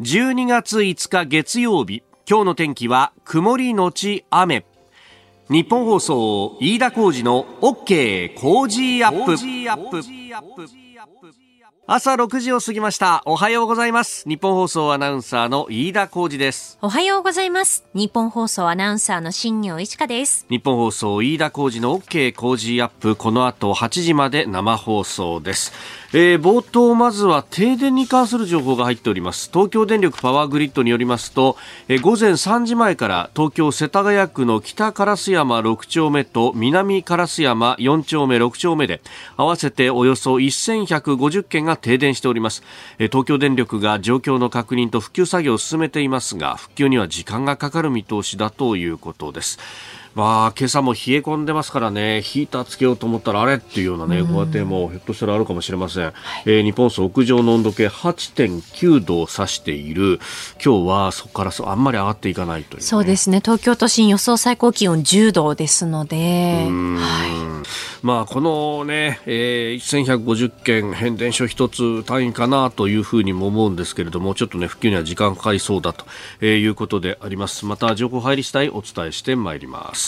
12月5日月曜日今日の天気は曇りのち雨。日本放送飯田浩二の OK 工事アップ。朝6時を過ぎました。おはようございます。日本放送アナウンサーの飯田浩二です。おはようございます。日本放送アナウンサーの新業石香です。日本放送飯田浩二の OK 工事アップ。この後8時まで生放送ですえー、冒頭まずは停電に関する情報が入っております。東京電力パワーグリッドによりますと、えー、午前3時前から東京世田谷区の北烏山6丁目と南烏山4丁目6丁目で合わせておよそ1150件が停電しております、えー、東京電力が状況の確認と復旧作業を進めていますが復旧には時間がかかる見通しだということです。まあ、今朝も冷え込んでますからね、ヒーターつけようと思ったらあれっていうようなね、ご家庭もひょっとしたらあるかもしれません。はい、えー、日本総屋上の温度計8.9度を指している、今日はそこからあんまり上がっていかないという、ね、そうですね、東京都心予想最高気温10度ですので、はい、まあ、このね、えー、1150件変電所一つ単位かなというふうにも思うんですけれども、ちょっとね、復旧には時間かかりそうだということであります。また情報入り次第お伝えしてまいります。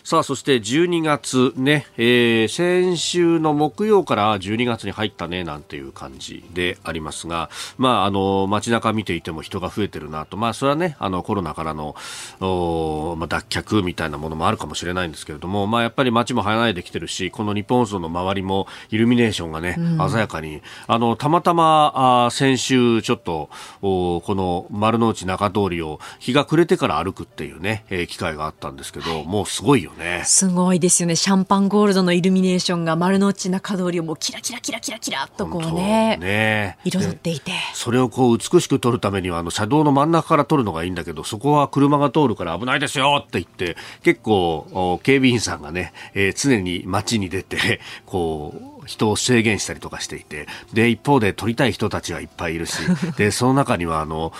さあそして12月ね、えー、先週の木曜から12月に入ったねなんていう感じでありますが、まああの街中見ていても人が増えてるなと、まあそれはねあのコロナからのお、まあ、脱却みたいなものもあるかもしれないんですけれども、まあやっぱり街も離れてきてるし、この日本放送の周りもイルミネーションがね、うん、鮮やかに、あのたまたまあ先週ちょっとおこの丸の内中通りを日が暮れてから歩くっていうね、えー、機会があったんですけど、もうすごいよね。すごいですよね。シャンパンゴールドのイルミネーションが丸の内中通りをもうキラキラキラキラキラとこうね、ね彩っていて。それをこう美しく撮るためにはあの車道の真ん中から撮るのがいいんだけど、そこは車が通るから危ないですよって言って、結構警備員さんがね、えー、常に街に出て、こう、人を制限したりとかしていて、で、一方で撮りたい人たちはいっぱいいるし、で、その中には、あの、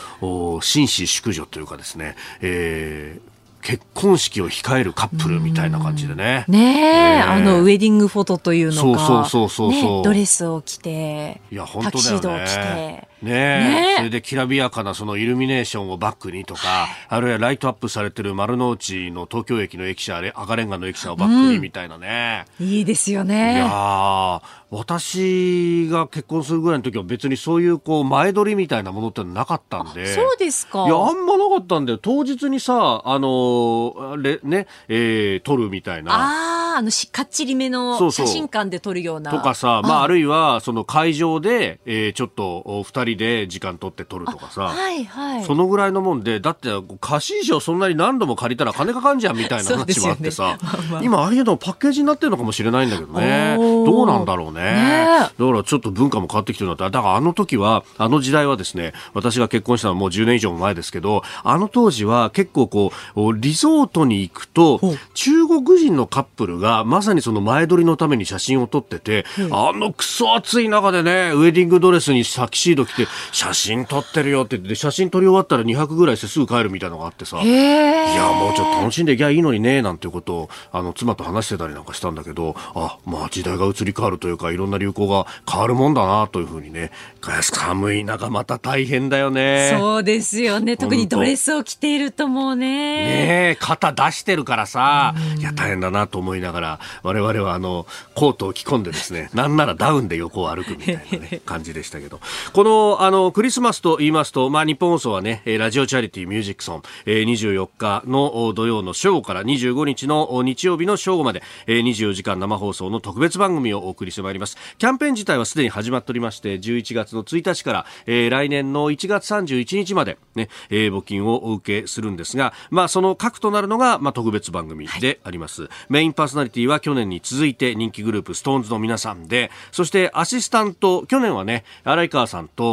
紳士淑女というかですね、えー、結婚式を控えるカップルみたいな感じでね。ねえ、あのウェディングフォトというのが、そうそうそうそう、ね、ドレスを着て、いや本当だよね、タキシードを着て。ねねそれできらびやかなそのイルミネーションをバックにとか、あるいはライトアップされてる丸の内の東京駅の駅舎、赤レンガの駅舎をバックにみたいなね。うん、いいですよね。いや私が結婚するぐらいの時は別にそういうこう前撮りみたいなものってなかったんで。そうですか。いや、あんまなかったんだよ。当日にさ、あの、れね、えー、撮るみたいな。ああ、あのし、かっちりめの写真館で撮るような。とかさ、まあ、あるいは、その会場で、えー、ちょっと、二人で時間取って撮るとかさ。はいはい。そのぐらいのもんで、だって、貸し衣装そんなに何度も借りたら金かかんじゃんみたいな話もあってさ。ね まあまあ、今、ああいうのパッケージになってるのかもしれないんだけどね。どうなんだろうね。ねだからちょっと文化も変わってきてるんだっただからあの時は、あの時代はですね、私が結婚したのはもう10年以上前ですけど、あの当時は結構こう、リゾートに行くと、中国人のカップルがまさにその前撮りのために写真を撮ってて、あのクソ暑い中でね、ウェディングドレスにサキシード着て、写真撮ってるよって言って、写真撮り終わったら2泊ぐらいしてすぐ帰るみたいなのがあってさ、いや、もうちょっと楽しんでいきゃいいのにね、なんていうことを、あの、妻と話してたりなんかしたんだけど、あ、まあ時代が移り変わるというか、いろんな流行が変わるもんだなというふうにね寒い中また大変だよね。そうですよね。特にドレスを着ているともうね。ね肩出してるからさ、いや大変だなと思いながら我々はあのコートを着込んでですねなんならダウンで横を歩くみたいな、ね、感じでしたけど。このあのクリスマスと言いますと、まあ、日本放送はねラジオチャリティーミュージックソン、えー、24日の土曜の正午から25日の日曜日の正午まで、えー、24時間生放送の特別番組をお送りしてまいります。キャンペーン自体はすでに始まっておりまして11月の1日から、えー、来年の1月31日までね、えー、募金をお受けするんですが、まあ、その核となるのが、まあ、特別番組であります、はい、メインパーソナリティは去年に続いて人気グループ SixTONES の皆さんでそしてアシスタント去年はね荒井川さんと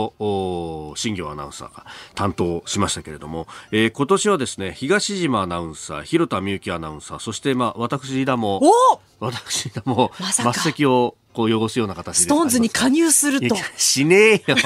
新業アナウンサーが担当しましたけれども、えー、今年はですね東島アナウンサー広田美幸アナウンサーそしてまあ私田も私田も末席をこう汚すような形で。ストーンズに加入すると。しねえよ。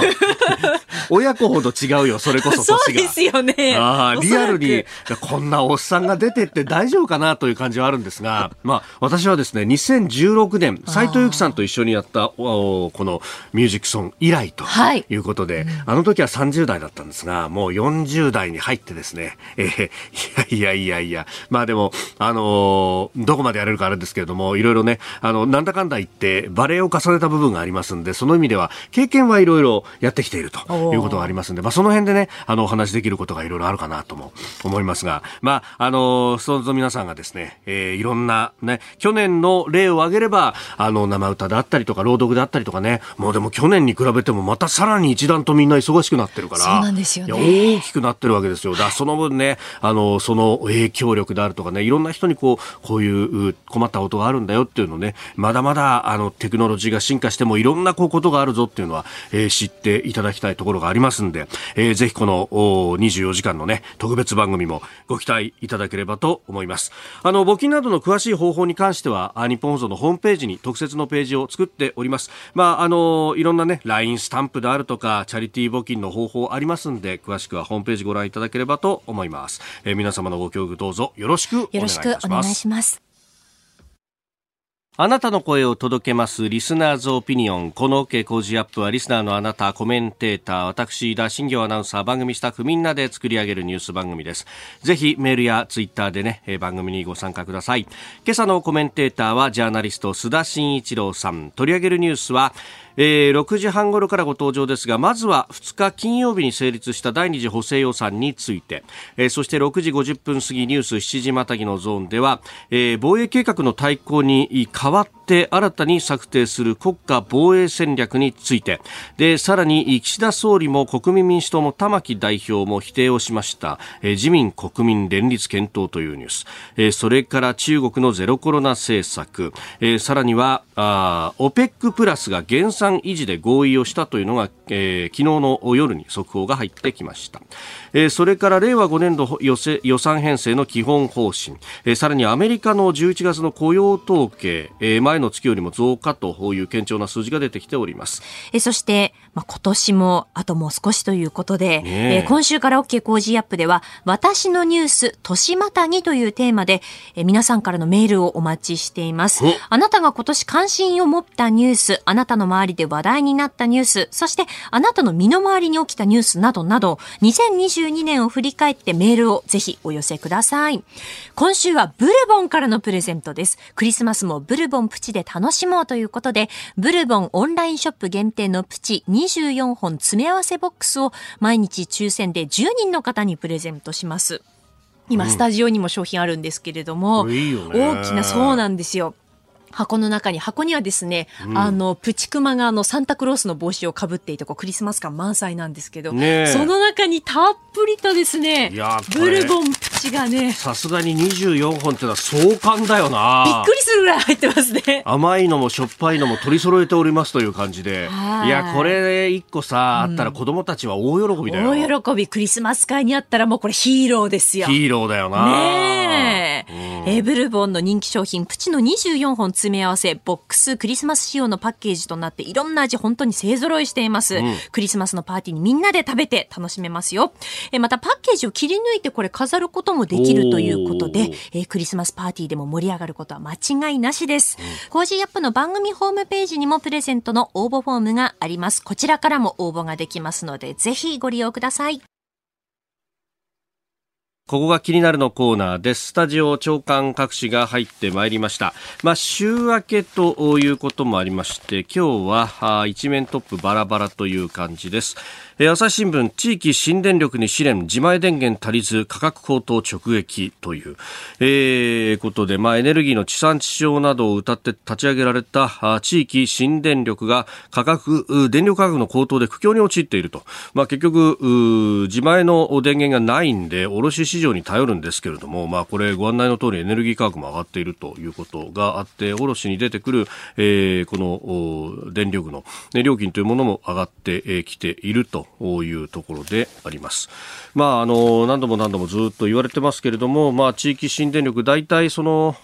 親子ほど違うよ、それこそ。そうですよね。ああ、リアルに、こんなおっさんが出てって大丈夫かなという感じはあるんですが、まあ、私はですね、2016年、斎藤由貴さんと一緒にやったこのミュージックソン以来ということで、はいあの時は30代だったんですが、もう40代に入ってですね、えー、いやいやいやいや、まあでも、あのー、どこまでやれるかあれですけれども、いろいろね、あの、なんだかんだ言って、バレエを重ねた部分がありますんで、その意味では、経験はいろいろやってきているということがありますんで、まあその辺でね、あの、お話できることがいろいろあるかなとも思いますが、まあ、あのー、ストーンズの皆さんがですね、えー、いろんなね、去年の例を挙げれば、あの、生歌であったりとか、朗読であったりとかね、もうでも去年に比べてもまたさらに一段とみんな忙しくなってるから、そうなんですよね。大きくなってるわけですよ。だその分ね、あの、その影響力であるとかね、いろんな人にこう、こういう困ったことがあるんだよっていうのね、まだまだ、あの、テクノロジーが進化してもいろんなこうことがあるぞっていうのは、えー、知っていただきたいところがありますんで、えー、ぜひこの24時間のね、特別番組もご期待いただければと思います。あの、募金などの詳しい方法に関しては、日本放送のホームページに特設のページを作っております。まあ、あの、いろんなね、LINE スタンプであるとか、チャリティー募金の方法ありますんで、詳しくはホームページご覧いただければと思います。えー、皆様のご協力どうぞよろしくお願いいたします。よろしくお願いします。あなたの声を届けますリスナーズオピニオン。この OK 工事アップはリスナーのあなた、コメンテーター、私、田新行アナウンサー、番組スタッフみんなで作り上げるニュース番組です。ぜひメールやツイッターでね、番組にご参加ください。今朝のコメンテーターはジャーナリスト須田慎一郎さん。取り上げるニュースは、えー、6時半頃からご登場ですがまずは2日金曜日に成立した第2次補正予算について、えー、そして6時50分過ぎニュース7時またぎのゾーンでは、えー、防衛計画の対抗に代わって新たに策定する国家防衛戦略について。でさらに岸田総理も国民民主党の玉木代表も否定をしました、えー、自民国民連立検討というニュース、えー、それから中国のゼロコロナ政策、えー、さらにはあ OPEC プラスが減産維持で合意をしたというのが、えー、昨日の夜に速報が入ってきました。えー、それから令和5年度予予算編成の基本方針、えー、さらにアメリカの11月の雇用統計、えー、前の月よりも増加という堅調な数字が出てきております。えー、そして、まあ、今年もあともう少しということで、ねえー、今週から OK 工事アップでは私のニュース年またぎというテーマで、えー、皆さんからのメールをお待ちしています。あなたが今年関心を持ったニュース、あなたの周りで話題になったニュース、そしてあなたの身の回りに起きたニュースなどなど、2022年を振り返ってメールをぜひお寄せください。今週はブルボンからのプレゼントです。クリスマスもブルボンプチで楽しもうということで、ブルボンオンラインショップ限定のプチ24本詰め合わせボックスを毎日抽選で10人の方にプレゼントします。今、スタジオにも商品あるんですけれども、うん、大きな、そうなんですよ。箱の中に、箱にはですね、うん、あの、プチクマがあの、サンタクロースの帽子をかぶっていて、こう、クリスマス感満載なんですけど、ね、その中にたっぷりとですね、ブルボンプチがね、さすがに24本ってのは壮観だよなびっくりするぐらい入ってますね。甘いのもしょっぱいのも取り揃えておりますという感じで、いや、これ一個さ、あったら子供たちは大喜びだよ。大喜び、クリスマス会にあったらもうこれヒーローですよ。ヒーローだよなねえ。うん、えブルボンの人気商品、プチの24本詰め合わせ、ボックスクリスマス仕様のパッケージとなっていろんな味本当に勢揃いしています、うん、クリスマスのパーティーにみんなで食べて楽しめますよ。えまたパッケージを切り抜いてこれ飾ることもできるということでえクリスマスパーティーでも盛り上がることは間違いなしです、うん、 Cozy up の番組ホームページにもプレゼントの応募フォームがあります。こちらからも応募ができますのでぜひご利用くださいここが気になるのコーナーです。スタジオ長官各紙が入ってまいりました。まあ、週明けということもありまして、今日は一面トップバラバラという感じです。朝日新聞地域新電力に試練自前電源足りず価格高騰直撃という、えー、ことで、まあ、エネルギーの地産地消などを謳って立ち上げられた地域新電力が価格電力価格の高騰で苦境に陥っていると、まあ、結局自前の電源がないんで卸市場に頼るんですけれども、まあ、これご案内の通りエネルギー価格も上がっているということがあって、卸に出てくる、えー、この電力のね料金というものも上がってきているというところであります。まあ、あの何度も何度もずっと言われてますけれども、まあ、地域新電力、大体その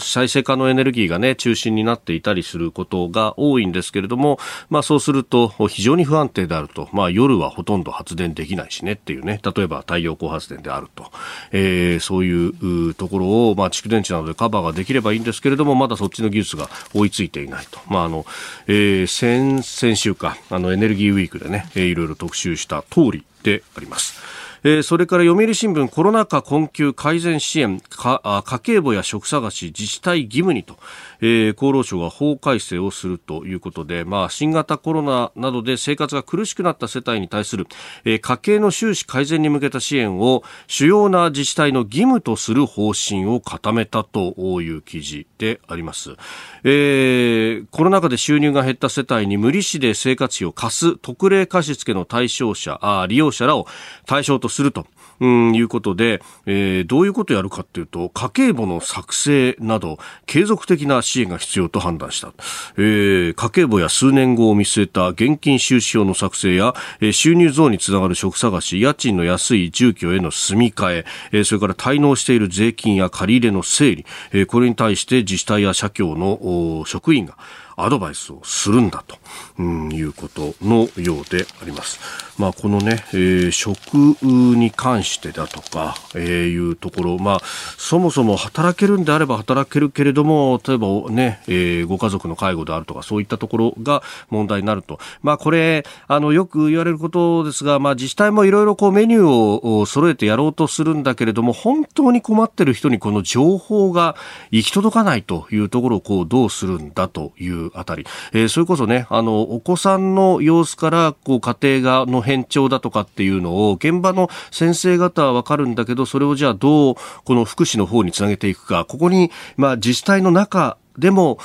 再生可能エネルギーが、ね、中心になっていたりすることが多いんですけれども、まあ、そうすると非常に不安定であると、まあ、夜はほとんど発電できないしねっていうね、例えば太陽光発電であると、えー、そういうところを、まあ、蓄電池などでカバーができればいいんですけれども、まだそっちの技術が追いついていないと。まああのえー、先先週かあのエネルギーウィークでね、えー、いろいろ特集した通りであります。えー、それから読売新聞コロナ禍困窮改善支援家計簿や職探し自治体義務にと、えー、厚労省が法改正をするということで、まあ、新型コロナなどで生活が苦しくなった世帯に対する、えー、家計の収支改善に向けた支援を主要な自治体の義務とする方針を固めたという記事であります、えー、コロナ禍で収入が減った世帯に無利子で生活費を貸す特例貸付の対象者あ利用者らを対象とすると。うん、いうことで、えー、どういうことをやるかというと、家計簿の作成など、継続的な支援が必要と判断した。えー、家計簿や数年後を見据えた現金収支表の作成や、えー、収入増につながる職探し、家賃の安い住居への住み替え、えー、それから滞納している税金や借り入れの整理、えー、これに対して自治体や社協の職員が、アドバイスをするんだと、うん、いうことのようであります。まあ、このね、えー、食に関してだとか、えー、いうところ、まあ、そもそも働けるんであれば働けるけれども、例えばね、えー、ご家族の介護であるとか、そういったところが問題になると。まあ、これ、あの、よく言われることですが、まあ、自治体もいろいろこうメニューを揃えてやろうとするんだけれども、本当に困ってる人にこの情報が行き届かないというところをこうどうするんだというあたり、えー、それこそね、あの、お子さんの様子から、こう、家庭が、の変調だとかっていうのを、現場の先生方はわかるんだけど、それをじゃあどう、この福祉の方につなげていくか、ここに、まあ、自治体の中でも、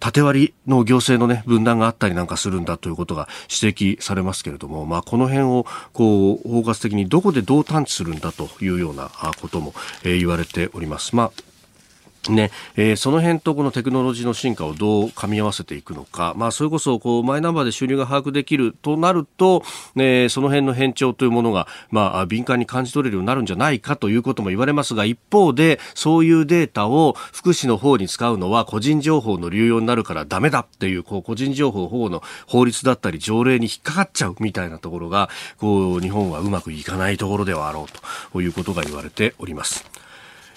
縦割りの行政のね、分断があったりなんかするんだということが指摘されますけれども、まあ、この辺を、こう、包括的にどこでどう探知するんだというようなことも、え、言われております。まあねえー、その辺とこのテクノロジーの進化をどう噛み合わせていくのか、まあ、それこそこうマイナンバーで収入が把握できるとなると、えー、その辺の変調というものが、まあ、敏感に感じ取れるようになるんじゃないかということも言われますが一方でそういうデータを福祉の方に使うのは個人情報の流用になるからダメだっていうこう個人情報保護の法律だったり条例に引っかかっちゃうみたいなところがこう日本はうまくいかないところではあろうということが言われております。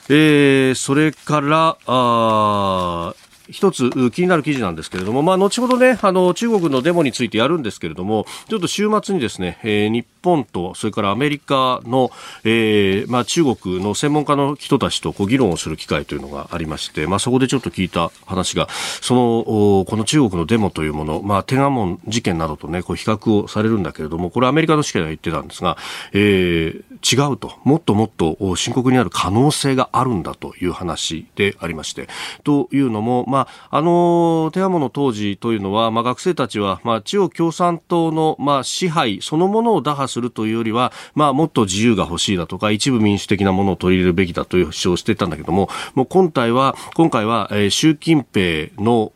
えー、それから、あ一つ気になる記事なんですけれども、まあ、後ほどね、あの、中国のデモについてやるんですけれども、ちょっと週末にですね、えー、日本と、それからアメリカの、えー、まあ、中国の専門家の人たちとこう議論をする機会というのがありまして、まあ、そこでちょっと聞いた話が、その、この中国のデモというもの、まあ、天安門事件などとね、こう比較をされるんだけれども、これアメリカの試験では言ってたんですが、えー、違うと、もっともっと深刻になる可能性があるんだという話でありまして、というのも、まあ、あの天安門の当時というのは、まあ、学生たちは、まあ、中国共産党の、まあ、支配そのものを打破するするというよりは、まあ、もっと自由が欲しいだとか一部民主的なものを取り入れるべきだという主張をしていたんだけどももう今回は今回は、えー、習近平の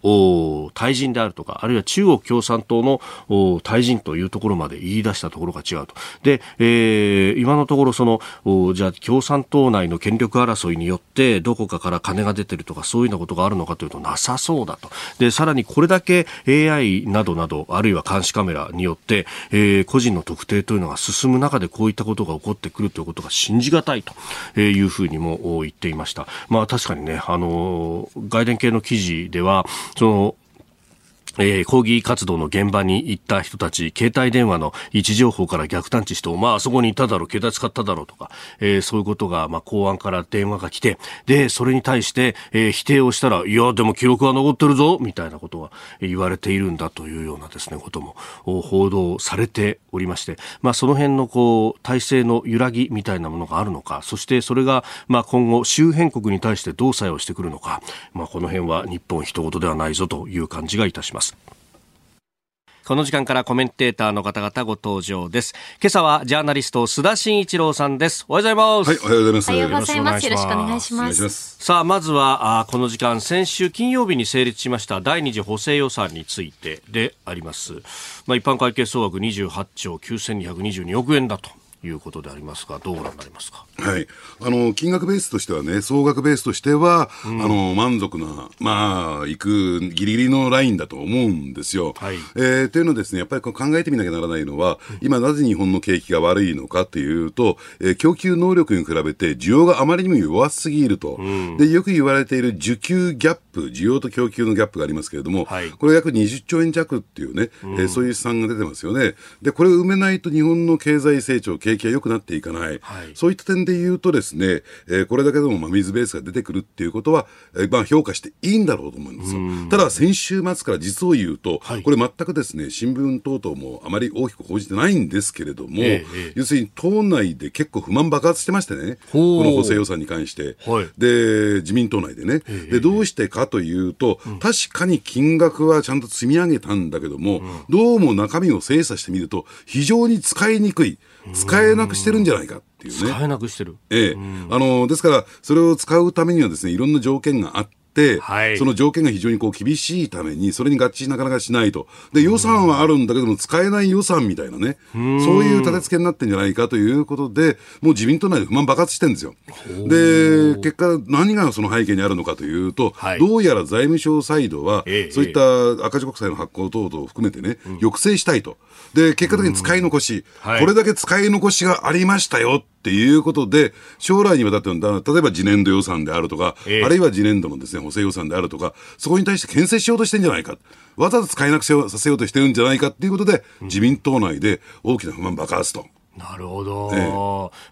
退陣であるとかあるいは中国共産党の退陣というところまで言い出したところが違うと。で、えー、今のところそのじゃあ共産党内の権力争いによってどこかから金が出てるとかそういうようなことがあるのかというとなさそうだと。で、さらにこれだけ AI などなど、あるいは監視カメラによって、えー、個人の特定というのが進む中でこういったことが起こってくるということが信じがたいというふうにも言っていました。まあ確かにね、あの、外伝系の記事では、その、えー、抗議活動の現場に行った人たち、携帯電話の位置情報から逆探知して、まあ、あそこにいただろう、携帯使っただろうとか、えー、そういうことが、まあ、公安から電話が来て、で、それに対して、えー、否定をしたら、いや、でも記録は残ってるぞ、みたいなことは言われているんだというようなですね、ことも報道されておりまして、まあ、その辺の、こう、体制の揺らぎみたいなものがあるのか、そしてそれが、まあ、今後、周辺国に対してどう作用してくるのか、まあ、この辺は日本一言ではないぞという感じがいたします。為この時間からコメンテーターの方々ご登場です。今朝はジャーナリスト須田慎一郎さんです。おはようございます。はいおはようございます。おはようございます。よろしくお願いします。さあまずはあこの時間先週金曜日に成立しました第二次補正予算についてであります。まあ一般会計総額28兆9222億円だということでありますが、どうご覧になりますか？はい。あの、金額ベースとしてはね、総額ベースとしては、うん、あの、満足な、まあ、いくギリギリのラインだと思うんですよ。はい。えー、というのですね、やっぱり考えてみなきゃならないのは、今なぜ日本の景気が悪いのかっていうと、えー、供給能力に比べて需要があまりにも弱すぎると。うん、で、よく言われている需給ギャップ、需要と供給のギャップがありますけれども、はい、これ約20兆円弱っていうね、うん、えー、そういう試算が出てますよね。で、これを埋めないと日本の経済成長、景気が良くなっていかない、はい、そういった点で言うとですね、えー、これだけでも真水ベースが出てくるっていうことは、えー、まあ評価していいんだろうと思うんですよ。ただ先週末から実を言うと、はい、これ全くですね、新聞等々もあまり大きく報じてないんですけれども、えー、要するに党内で結構不満爆発してましてね、この補正予算に関して、はい、で、自民党内でね、で、どうしてかというと、うん、確かに金額はちゃんと積み上げたんだけども、うん、どうも中身を精査してみると、非常に使いにくい。使えなくしてるんじゃないかっていうね。使えなくしてる。ええ。あの、ですから、それを使うためにはですね、いろんな条件があって、はい、その条件が非常にこう厳しいために、それに合致なかなかしないと。で、予算はあるんだけども、使えない予算みたいなね、そういう立て付けになってんじゃないかということで、もう自民党内で不満爆発してるんですよ。で、結果、何がその背景にあるのかというと、はい、どうやら財務省サイドは、ええ、そういった赤字国債の発行等々を含めてね、抑制したいと。で、結果的に使い残し、はい、これだけ使い残しがありましたよっていうことで、将来にわたって例えば次年度予算であるとか、えー、あるいは次年度のですね、補正予算であるとか、そこに対して牽制しようとしてんじゃないか。わざと使えなくさせようとしてるんじゃないかっていうことで、自民党内で大きな不満爆発と。なるほど、ええ、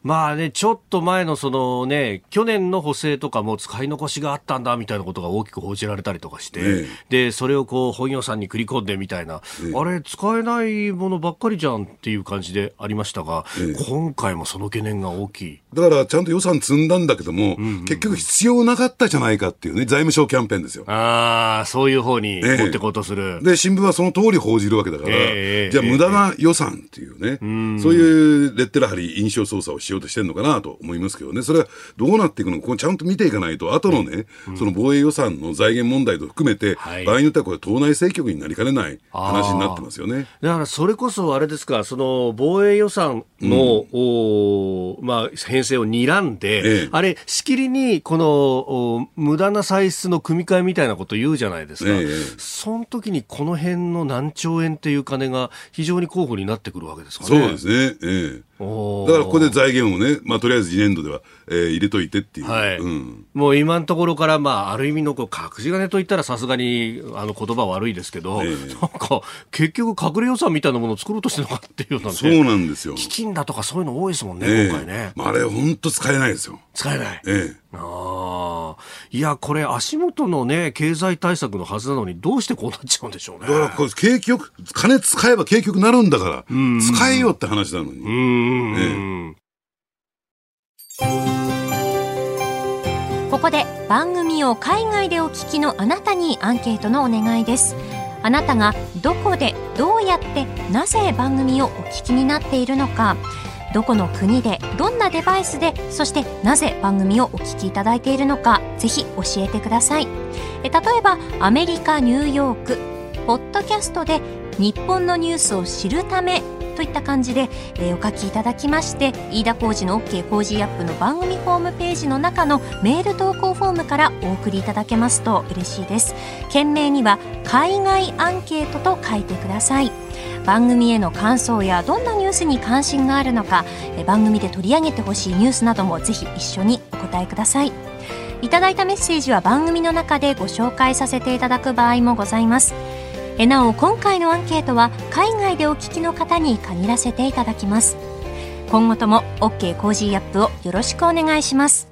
まあね、ちょっと前のそのね、去年の補正とかも使い残しがあったんだみたいなことが大きく報じられたりとかして、え、で、それをこう本予算に繰り込んでみたいな、あれ、使えないものばっかりじゃんっていう感じでありましたが、今回もその懸念が大きい。だから、ちゃんと予算積んだんだけども、うんうん、結局必要なかったじゃないかっていうね、財務省キャンペーンですよ。ああ、そういう方に持ってこうとする、で、新聞はその通り報じるわけだから、じゃあ無駄な予算っていうね、そういういうレッテル貼り印象操作をしようとしてるのかなと思いますけどね、それはどうなっていくのか、これちゃんと見ていかないと、後のね、うん、その防衛予算の財源問題と含めて、はい、場合によってはこれ、党内政局になりかねない話になってますよね。だからそれこそあれですか、その防衛予算の、うん、まあ、編成を睨んで、ええ、あれ、しきりにこの無駄な歳出の組み替えみたいなこと言うじゃないですか、え、その時にこの辺の何兆円っていう金が非常に候補になってくるわけですかね。そうですね、ええだからここで財源をね、まあ、とりあえず次年度では、えー、入れといてっていう、はいうん、もう今のところから、まあ、ある意味のこう隠し金といったらさすがにあの言葉悪いですけど、えー、なんか結局、隠れ予算みたいなものを作ろうとしてるのかっていうのそうなんですよ基金だとかそういうの多いですもんね、えー、今回ね。まあ、あれ、本当使えないですよ。使えない。ええああ。いや、これ、足元のね、経済対策のはずなのに、どうしてこうなっちゃうんでしょうね。だから、これ、景気よく、金使えば景気よくなるんだから、使えよって話なのに。うん。ここで番組を海外でお聞きのあなたにアンケートのお願いです。あなたがどこでどうやってなぜ番組をお聞きになっているのか。どこの国でどんなデバイスでそしてなぜ番組をお聞きいただいているのか。ぜひ教えてください。え例えばアメリカニューヨーク。ポッドキャストで日本のニュースを知るためといった感じで、えー、お書きいただきまして飯田浩司の OK 工事アップの番組ホームページの中のメール投稿フォームからお送りいただけますと嬉しいです。件名には海外アンケートと書いてください。番組への感想やどんなニュースに関心があるのか番組で取り上げてほしいニュースなどもぜひ一緒にお答えください。いただいたメッセージは番組の中でご紹介させていただく場合もございます。えなお今回のアンケートは海外でお聞きの方に限らせていただきます今後とも OK Cozy up をよろしくお願いします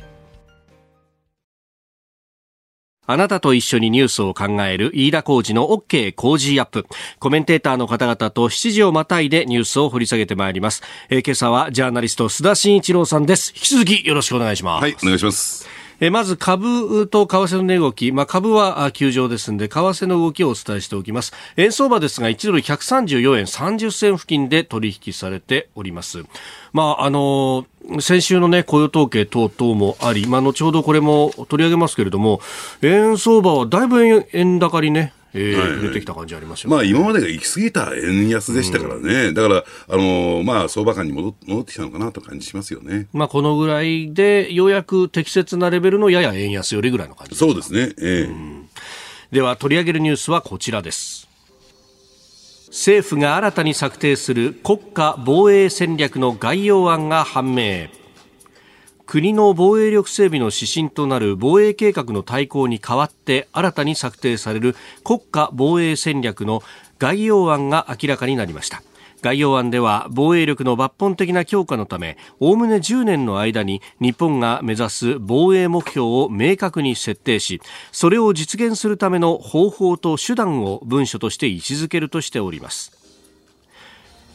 あなたと一緒にニュースを考える飯田浩二の OK 工事アップ。コメンテーターの方々と7時をまたいでニュースを掘り下げてまいります。えー、今朝はジャーナリスト須田慎一郎さんです。引き続きよろしくお願いします。はい、お願いします。えまず株と為替の値動き、まあ、株は休場ですので、為替の動きをお伝えしておきます。円相場ですが、1ドル134円30銭付近で取引されております。まあ、あの先週のね、雇用統計等々もあり、まあ、後ほどこれも取り上げますけれども、円相場はだいぶ円高にね、えー、出てきた感じありますよ、ね、まあ、今までが行き過ぎた円安でしたからね、うん、だから、あのー、まあ、相場感に戻戻ってきたのかなと感じしますよね。まあ、このぐらいで、ようやく適切なレベルのやや円安よりぐらいの感じそうですね、えー、うん、では、取り上げるニュースはこちらです。政府が新たに策定する国家防衛戦略の概要案が判明。国の防衛力整備の指針となる防衛計画の大綱に代わって新たに策定される国家防衛戦略の概要案が明らかになりました。概要案では防衛力の抜本的な強化のためおおむね10年の間に日本が目指す防衛目標を明確に設定しそれを実現するための方法と手段を文書として位置づけるとしております。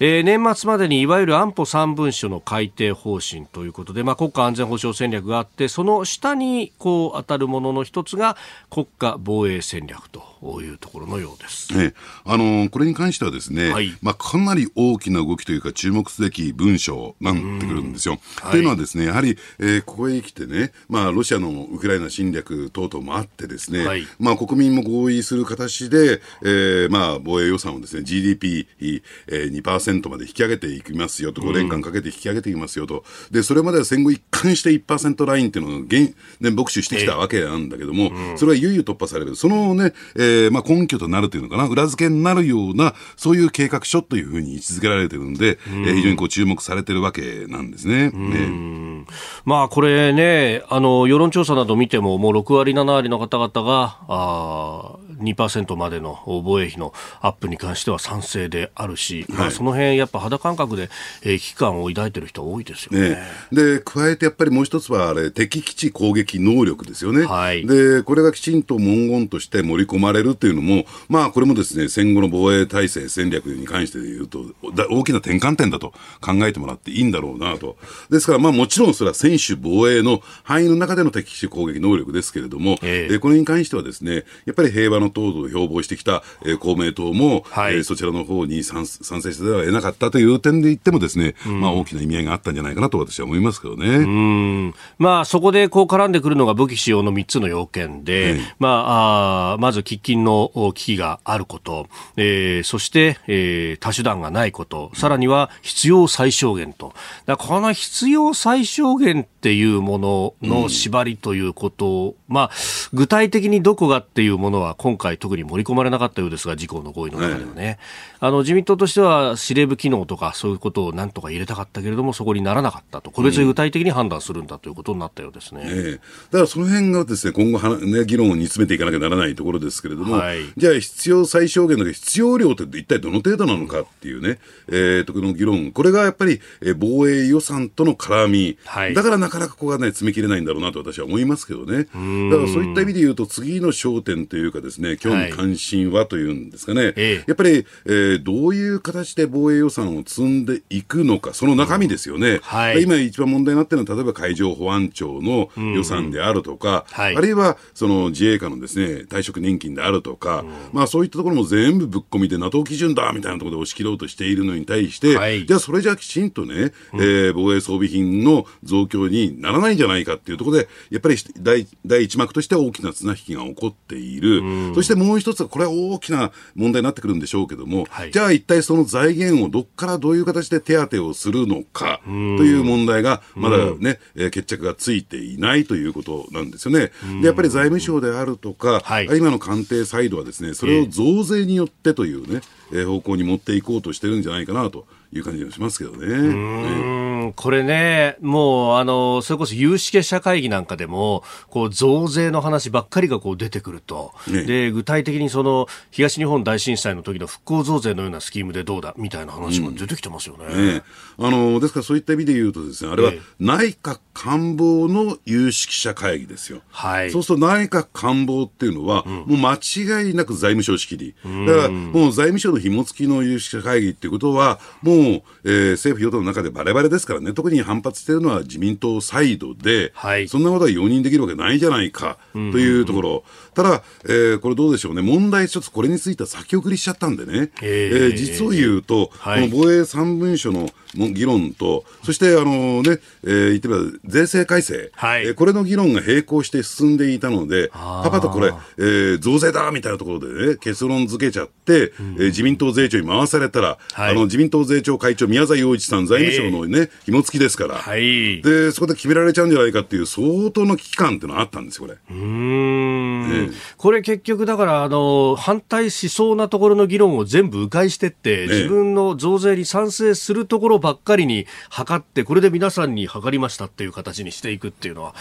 えー、年末までにいわゆる安保3文書の改定方針ということで、まあ、国家安全保障戦略があってその下にこう当たるものの一つが国家防衛戦略というところのようです、ね、あのこれに関してはですね、はい、まあ、かなり大きな動きというか注目すべき文章なんてくるんですよ。というのはですねやはり、えー、ここへ来てね、まあ、ロシアのウクライナ侵略等々もあってですね、はい、まあ、国民も合意する形で、えーまあ、防衛予算をですね GDP2%、えー、1まで引き上げていきますよと、5年間かけて引き上げていきますよと、でそれまでは戦後一貫して1%ラインっていうのを現、ね、牧師してきたわけなんだけども、それはいよいよ突破される、そのね、えーまあ、根拠となるというのかな、裏付けになるような、そういう計画書というふうに位置づけられてるんで、えー、非常にこう注目されてるわけなんですね。ね。まあこれね、あの世論調査など見ても、もう6割、7割の方々が、あ2%までの防衛費のアップに関しては賛成であるし、はい、まあ、その辺やっぱ肌感覚で、えー、危機感を抱いてる人多いですよね、ね、で加えてやっぱりもう一つはあれ敵基地攻撃能力ですよね、はい、でこれがきちんと文言として盛り込まれるっていうのも、まあ、これもですね戦後の防衛体制戦略に関して言うと大きな転換点だと考えてもらっていいんだろうなと。ですから、まあ、もちろんそれは専守防衛の範囲の中での敵基地攻撃能力ですけれども、えー、これに関してはですねやっぱり平和の党を標榜してきた、えー、公明党も、はい、えー、そちらの方に賛賛成しては得なかったという点で言ってもですね、うん、まあ大きな意味合いがあったんじゃないかなと私は思いますけどね。うん。まあそこでこう絡んでくるのが武器使用の3つの要件で、まああまず喫緊の危機があること、えー、そして、えー、多手段がないこと、さらには必要最小限と。だこの必要最小限っていうものの縛りということを、うん、まあ具体的にどこがっていうものは今回特に盛り込まれなかったようですが、自公の合意の中ではね。はい、あの自民党としては司令部機能とかそういうことをなんとか入れたかったけれども、そこにならなかった。と、個別に具体的に判断するんだということになったようですね。うん、だからその辺がですね、今後は、ね、議論を煮詰めていかなきゃならないところですけれども、はい、じゃあ必要最小限の必要量って一体どの程度なのかっていうね、えー、とこの議論、これがやっぱり、えー、防衛予算との絡み、はい、だからなかなかここがね、詰め切れないんだろうなと私は思いますけどね。だからそういった意味で言うと、次の焦点というかですね、興味関心はというんですかね、はい、やっぱり、えー、どういう形で防衛予算を積んでいくのか、その中身ですよね。はい、今一番問題になっているのは、例えば海上保安庁の予算であるとか、はい、あるいはその自衛官のですね、退職年金であるとか、まあそういったところも全部ぶっ込みで NATO 基準だみたいなところで押し切ろうとしているのに対して、はい、じゃあそれじゃきちんとね、えー、防衛装備品の増強にならないんじゃないかっていうところで、やっぱり第第一幕として大きな綱引きが起こっている、そしてもう一つは、これは大きな問題になってくるんでしょうけども、はい、じゃあ一体その財源をどっからどういう形で手当をするのかという問題が、まだね、えー、決着がついていないということなんですよね。でやっぱり財務省であるとか、はい、今の官邸サイドはですね、それを増税によってというね、えー、方向に持っていこうとしてるんじゃないかなと。いう感じがしますけどね。ねこれね、もう、あの、それこそ有識者会議なんかでも、こう、増税の話ばっかりがこう出てくると。ね、で、具体的にその、東日本大震災の時の復興増税のようなスキームでどうだ、みたいな話も出てきてますよね。うんねあの、ですからそういった意味で言うとですね、あれは内閣官房の有識者会議ですよ。はい。そうすると内閣官房っていうのは、うん、もう間違いなく財務省仕切り。だから、もう財務省の紐付きの有識者会議っていうことは、もうう、えー、政府与党の中でバレバレですからね、特に反発しているのは自民党サイドで、はい、そんなことは容認できるわけないじゃないかというところ、うんうんうん、ただ、えー、これどうでしょうね、問題一つ、これについては先送りしちゃったんでね、えー、えー、実を言うと、はい、この防衛3文書の議論と、そしてあの、ねえー、言ってみれば税制改正、はい、えー、これの議論が並行して進んでいたので、パパとこれ、えー、増税だみたいなところでね、結論付けちゃって、うん、えー、自民党税調に回されたら、はい、あの自民党税調会長、宮沢洋一さん、財務省のね、紐付きですから、はい、で、そこで決められちゃうんじゃないかっていう相当の危機感っていうのはあったんですよ、これ。うん、えー、これ結局、だから、あの、反対しそうなところの議論を全部迂回してって、自分の増税に賛成するところばっかりに測って、これで皆さんに測りましたっていう形にしていくっていうのは、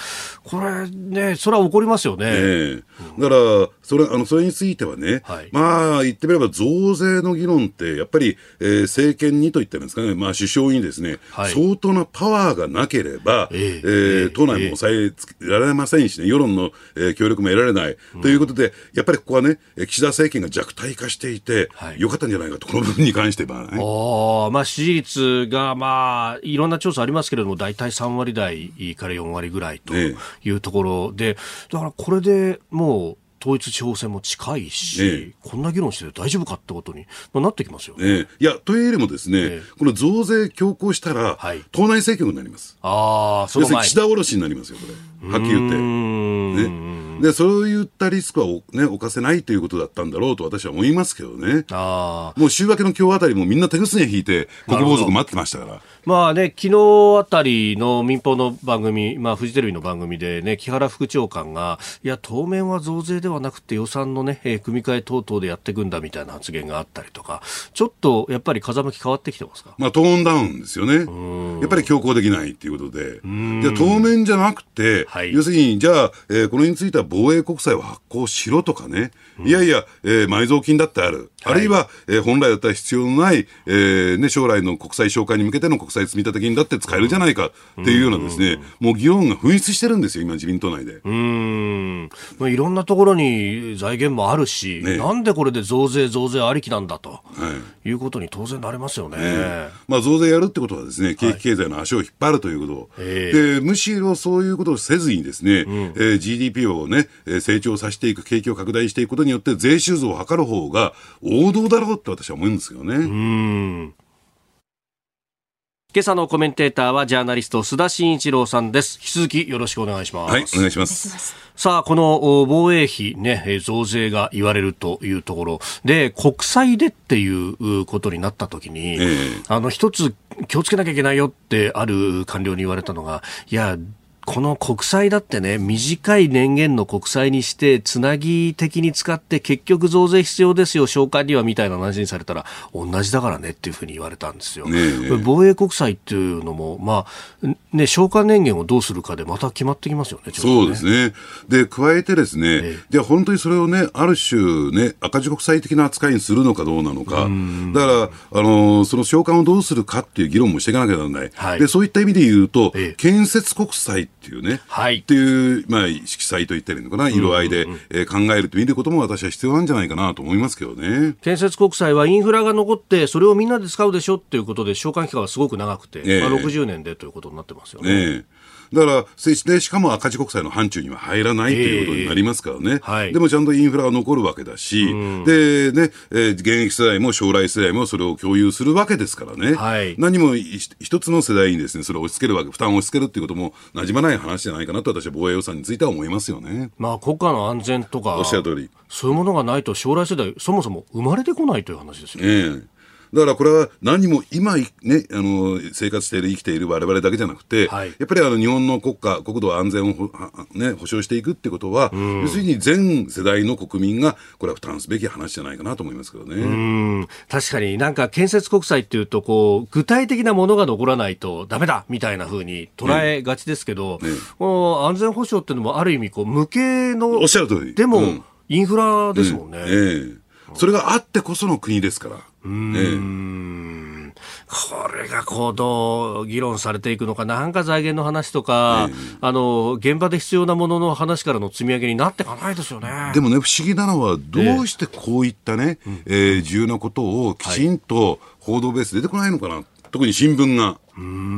これね、それは起こりますよね。えだから、それ、あの、それについてはね、はい、まあ、言ってみれば増税の議論って、やっぱり、えー、政権にといったんですかね、まあ、首相にですね、はい、相当なパワーがなければ、えー、えー、党内も抑えつけられませんしね、世論の、えー、協力も得られない、うん、ということで、やっぱりここはね、岸田政権が弱体化していて、はい、よかったんじゃないかと、この部分に関してはね。あまあ、支持率が、まあ、いろんな調査ありますけれども、大体3割台から4割ぐらいというところで、だからこれでもう、統一地方選も近いし、こんな議論して大丈夫かってことに、まあ、なってきますよね。いや、というよりもですね、この増税強行したら、はい、党内政局になります。ああ、その前岸田おろしになりますよ、これ。はっきり言って。ね。で、そういったリスクはね、犯せないということだったんだろうと私は思いますけどね。あもう週明けの今日あたりもみんな手ぐすね引いて、国防族待ってましたから。まあね、昨日あたりの民放の番組、まあフジテレビの番組でね、木原副長官が、いや、当面は増税ではなくて予算のね、えー、組み替え等々でやっていくんだみたいな発言があったりとか、ちょっとやっぱり風向き変わってきてますか？まあトーンダウンですよね。やっぱり強行できないっていうことで。で当面じゃなくて、はい、要するに、じゃあ、えー、これについては防衛国債を発行しろとかね、うん、いやいや、えー、埋蔵金だってある。あるいは、えー、本来だったら必要のない、えーね、将来の国債紹介に向けての国債積立金だって使えるじゃないかっていうようなですね、もう議論が噴出してるんですよ、今、自民党内で。うん。まあ、いろんなところに財源もあるし、ね、なんでこれで増税、増税ありきなんだと、はい、いうことに当然なりますよね。ねまあ、増税やるってことはですね、景気経済の足を引っ張るということ、はい、で、むしろそういうことをせずにですね、うん、えー、GDP をね、成長させていく、景気を拡大していくことによって税収増を図る方が王道だろうって私は思うんですよね。うん今朝のコメンテーターはジャーナリスト須田慎一郎さんです。引き続きよろしくお願いします。はい、お願いします。さあ、この防衛費ね、増税が言われるというところで、国債でっていうことになったときに、えー、あの、一つ気をつけなきゃいけないよってある官僚に言われたのが、いや、この国債だってね、短い年限の国債にして、つなぎ的に使って、結局増税必要ですよ、償還にはみたいな話にされたら、同じだからねっていうふうに言われたんですよ。ね、防衛国債っていうのも、まあ、ね、償還年限をどうするかでまた決まってきますよね、ね。そうですね。で、加えてですね、ええ、じゃあ本当にそれをね、ある種ね、赤字国債的な扱いにするのかどうなのか、だから、あのその償還をどうするかっていう議論もしていかなきゃならない。はい、で、そういった意味で言うと、え、建設国債っていうね、はい、っていう、まあ、色彩と言ったらいいのかな、色合いで、うえー、考えると見ることも私は必要なんじゃないかなと思いますけどね。建設国債はインフラが残って、それをみんなで使うでしょっていうことで、償還期間がすごく長くて、えー、まあ、60年でということになってますよね。えーだから、で、しかも赤字国債の範疇には入らないということになりますからね。えーはい、でもちゃんとインフラが残るわけだし、うん、で、ね、えー、現役世代も将来世代もそれを共有するわけですからね。はい、何も一つの世代にですね、それを押し付けるわけ、負担を押し付けるっていうことも馴染まない話じゃないかなと私は防衛予算については思いますよね。まあ国家の安全とか、おっしゃる通り。そういうものがないと将来世代、そもそも生まれてこないという話ですよね。えーだからこれは何も今、ね、あの生活している、生きている我々だけじゃなくて、はい、やっぱりあの日本の国家、国土安全を、ね、保障していくってことは、要するに全世代の国民が、これは負担すべき話じゃないかなと思いますけどね。確かになんか建設国債っていうとこう、具体的なものが残らないとだめだみたいなふうに捉えがちですけど、ねね、この安全保障っていうのもある意味こう、無形の、おっしゃる通り。でも、うん、インフラですもんね。ええそれがあってこその国ですから。うん、これがこうどう議論されていくのか、なんか財源の話とか、えー、あの現場で必要なものの話からの積み上げになっていかないですよね。でもね、不思議なのは、どうしてこういったね、えー、えー、重要なことをきちんと報道ベース出てこないのかな、はい、特に新聞が。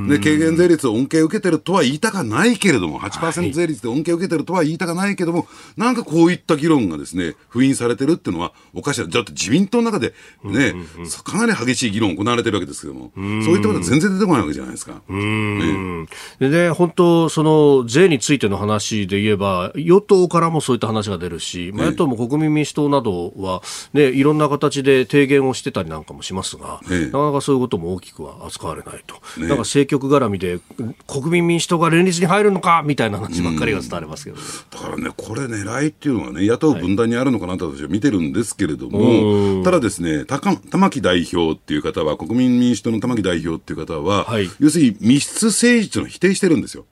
で軽減税率恩恵を受けてるとは言いたかないけれども、8%税率で恩恵を受けてるとは言いたかないけれども、はい、なんかこういった議論がですね、封印されてるっていうのはおかしい。だって自民党の中でね、うんうんうん、かなり激しい議論行われてるわけですけども、そういったことは全然出てこないわけじゃないですか。ね、でね、本当、その税についての話で言えば、与党からもそういった話が出るし、まあ、野党も国民民主党などは、ね、いろんな形で提言をしてたりなんかもしますが、なかなかそういうことも大きくは扱われないと。ね、なんか政局絡みで国民民主党が連立に入るのかみたいな話ばっかりが伝わりますけど、だからね、これ、狙いっていうのはね、野党分断にあるのかなと私は見てるんですけれども、はい、ただですね、玉木代表っていう方は、国民民主党の玉木代表っていう方は、はい、要するに密室政治というのを否定してるんですよ。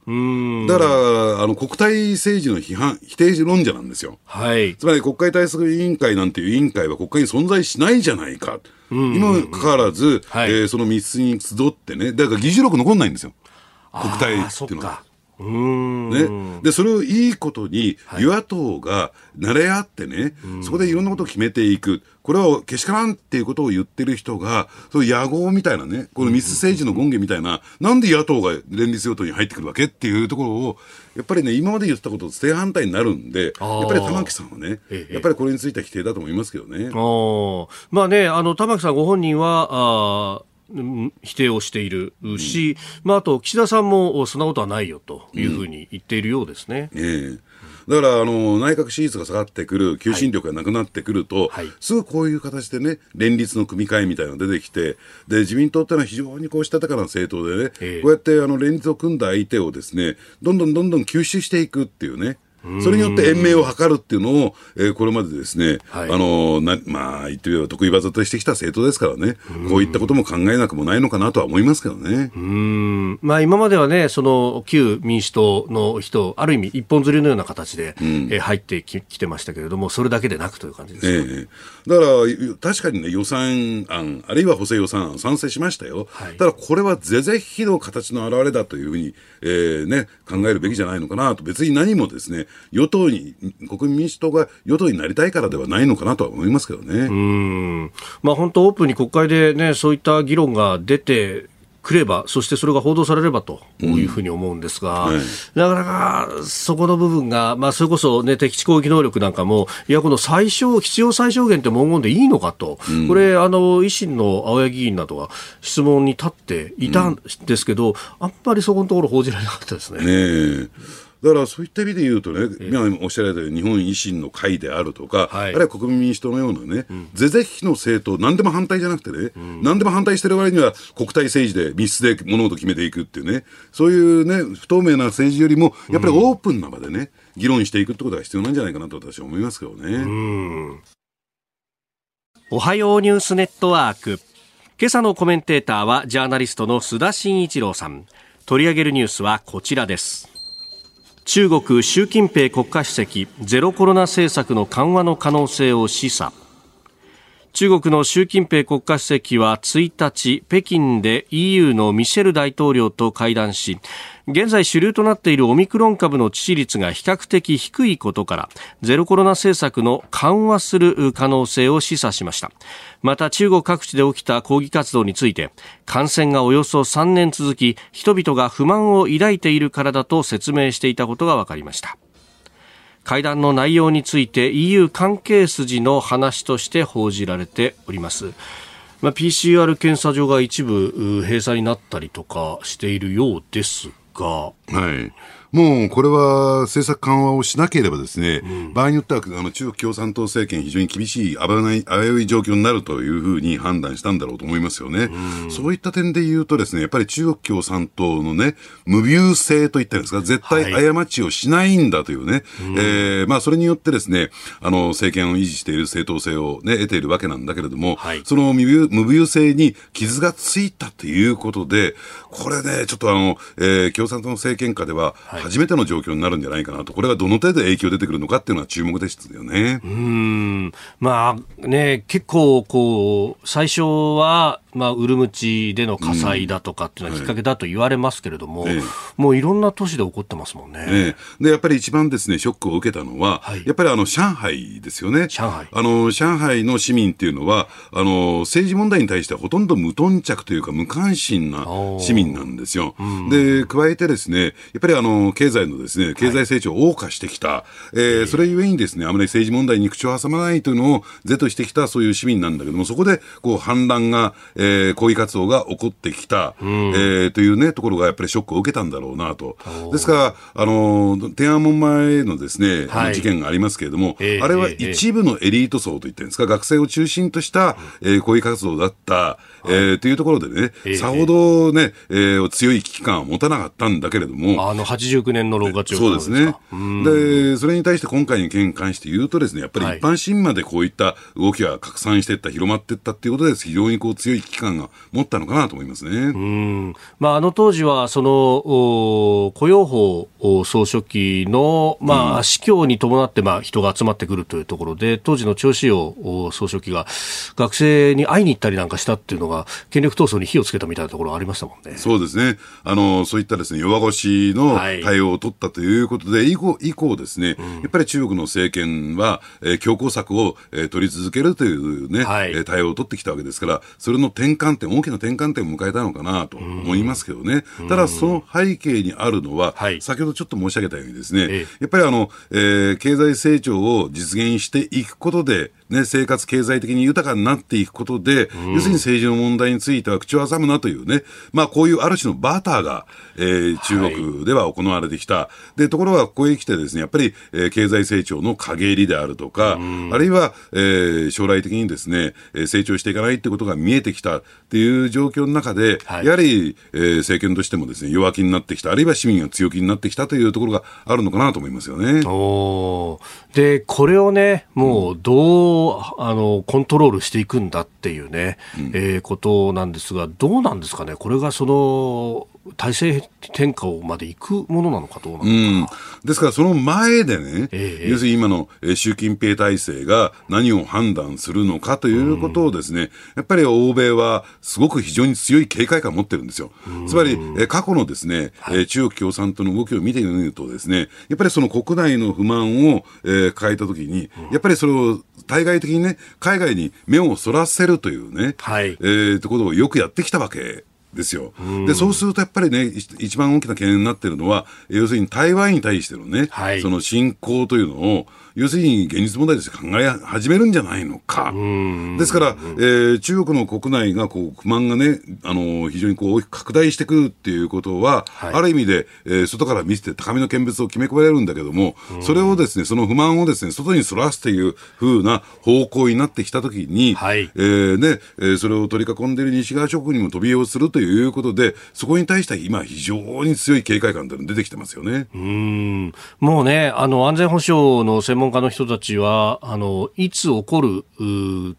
だから、あの国対政治の批判、否定論者なんですよ。はい、つまり国会対策委員会なんていう委員会は国会に存在しないじゃないか。にもかかわらず、はい、えー、その密室に集ってね、だから議事録残んないんですよ。国体っていうのは。ね、でそれをいいことに、与野党が慣れ合ってね、そこでいろんなことを決めていく、これはけしからんっていうことを言ってる人が、そういう野合みたいなね、このミス政治の権限みたいな、なんで野党が連立与党に入ってくるわけっていうところを、やっぱりね、今まで言ってたことと正反対になるんで、やっぱり玉木さんはね、やっぱりこれについては否定だと思いますけどね。まあね、あの玉木さんご本人はあ否定をしているし、うん、まあ、あと岸田さんもそんなことはないよというふうに言っているようですね。うん、え。ーだからあの内閣支持率が下がってくる、求心力がなくなってくると、はい、すぐこういう形でね、連立の組み替えみたいなのが出てきて、で自民党ってのは非常にこうしたたかな政党でね、えー、こうやってあの連立を組んだ相手をですね、どんどんどんどん吸収していくっていうね。それによって延命を図るっていうのを、えー、これまでですね、はい、あのなまあ、言ってみれば得意技としてきた政党ですからね、こういったことも考えなくもないのかなとは思いますけどね。うん。まあ、今まではね、その旧民主党の人、ある意味一本釣りのような形で、うん、えー、入ってききてましたけれども、それだけでなくという感じですね、えー、だから確かにね、予算案、あるいは補正予算案、賛成しましたよ。はい、ただこれは是々非々の形の表れだというふうに、えーね、考えるべきじゃないのかなと、別に何もですね、与党に、国民民主党が与党になりたいからではないのかなとは思いますけどね。うん。まあ、本当、オープンに国会で、ね、そういった議論が出て、くれば、そしてそれが報道されればというふうに思うんですが、うん。はい、なかなかそこの部分が、まあ、それこそ、ね、敵地攻撃能力なんかも、いや、この最小、必要最小限って文言でいいのかと、うん、これ、あの維新の青柳議員などは質問に立っていたんですけど、うん、あんまりそこのところ報じられなかったですね。ねだからそういった意味で言うとね、今おっしゃられたように日本維新の会であるとか、はい、あるいは国民民主党のようなね、是々非の政党、何でも反対じゃなくてね、うん、何でも反対してる割には国対政治で密室で物事を決めていくっていうね、そういうね、不透明な政治よりも、やっぱりオープンな場でね、議論していくってことが必要なんじゃないかなと私は思いますけどね。おはようニュースネットワーク。今朝のコメンテーターはジャーナリストの須田慎一郎さん。取り上げるニュースはこちらです。中国習近平国家主席ゼロコロナ政策の緩和の可能性を示唆。中国の習近平国家主席は1日北京で EU のミシェル大統領と会談し現在主流となっているオミクロン株の致死率が比較的低いことからゼロコロナ政策の緩和する可能性を示唆しました。また中国各地で起きた抗議活動について感染がおよそ3年続き人々が不満を抱いているからだと説明していたことが分かりました。会談の内容について EU 関係筋の話として報じられておりますまあ、PCR 検査場が一部閉鎖になったりとかしているようですが。はい。もうこれは政策緩和をしなければですね、うん、場合によってはあの中国共産党政権非常に厳しい危ない危うい状況になるというふうに判断したんだろうと思いますよね。うん、そういった点で言うとですね、やっぱり中国共産党のね、無病性といったんですか、絶対過ちをしないんだというね、はい、えー、まあそれによってですね、あの政権を維持している正当性をね、得ているわけなんだけれども、はい、その無病無病性に傷がついたということで、これね、ちょっとあの、えー、共産党の政権下では、はい初めての状況になるんじゃないかなと、これがどの程度影響出てくるのかっていうのは注目ですよね。うん。まあね、結構こう、最初は、まあ、ウルムチでの火災だとかっていうのはきっかけだと言われますけれども、うんもういろんな都市で起こってますもんね。えでやっぱり一番ですねショックを受けたのは、はい、やっぱりあの上海ですよね。上海。あの上海の市民っていうのはあの政治問題に対してはほとんど無頓着というか無関心な市民なんですよ。うん、で加えてですねやっぱりあの経済のですね経済成長を謳歌してきた、はい、えー、それゆえにですねあまり政治問題に口を挟まないというのを是としてきたそういう市民なんだけどもそこでこう反乱が、えー、抗議活動が起こってきた、うん、えー、というねところがやっぱりショックを受けたんだろうなと。ですから、あの天安門前のですね、はい、事件がありますけれども、えー、あれは一部のエリート層と言ってるんですか、学生を中心とした、えー、抗議活動だった、えー、というところでね、さほどね、えー、強い危機感を持たなかったんだけれども、あの89年の6月そうですね。で、それに対して今回の件に関して言うとですね、やっぱり一般市民までこういった動きが拡散していった、広まっていったということで、非常にこう強い危機感が持ったのかなと思いますね。うん。まあ、あの当時はその雇用法総書記の、まあ、死去に伴って、まあ、人が集まってくるというところで、当時の趙志陽総書記が学生に会いに行ったりなんかしたっていうのが、権力闘争に火をつけたみたいなところありましたもんね。そうですね。あの、そういったですね、弱腰の対応を取ったということで、はい、以降、以降ですね、うん、やっぱり中国の政権は、えー、強硬策を、えー、取り続けるというね、はい、対応を取ってきたわけですから、それの転換点、大きな転換点を迎えたのかなと思いますけどね。うん、ただ、その背景にあるのは、はい、先ほどちょっと申し上げたようにですね、ええ、やっぱりあの、えー、経済成長を実現していくことで、ね、生活経済的に豊かになっていくことで、うん、要するに政治の問題については口を挟むなというね、まあこういうある種のバーターが、えー、中国では行われてきた。はい、で、ところがここへ来てですね、やっぱり、えー、経済成長の陰りであるとか、うん、あるいは、えー、将来的にですね、成長していかないってことが見えてきたっていう状況の中で、はい、やはり、えー、政権としてもですね、弱気になってきた、あるいは市民が強気になってきたというところがあるのかなと思いますよね。おで、これをね、もうどう、あの、コントロールしていくんだっていうね、うん、えー、ことなんですが、どうなんですかね、これがその、体制転換までいくものなのかどうなのか、うん、ですからその前でね、えー、要するに今の習近平体制が何を判断するのかということをですね、うん、やっぱり欧米はすごく非常に強い警戒感を持ってるんですよ。つまり、え過去のですね、はい、中国共産党の動きを見てみるとですね、やっぱりその国内の不満を、えー、抱えたときに、やっぱりそれを対外的にね、海外に目をそらせるというね、はい、えー、とことをよくやってきたわけですよ。で、そうするとやっぱりね、一番大きな懸念になっているのは、要するに台湾に対してのね、はい、その侵攻というのを、要するに現実問題として考え始めるんじゃないのか。ですから、えー、中国の国内がこう不満がね、あの非常にこう大きく拡大してくるっていうことは、はい、ある意味で、えー、外から見せて高みの見物を決め込めれるんだけども、それをですね、その不満をですね、外にそらすというふうな方向になってきたときに、はい、えー、ね、えー、それを取り囲んでいる西側諸国にも飛び用するということで、そこに対しては今非常に強い警戒感というのが出てきてますよね。うん。もうね、あの、安全保障の専門家の人たちは、あの、いつ起こる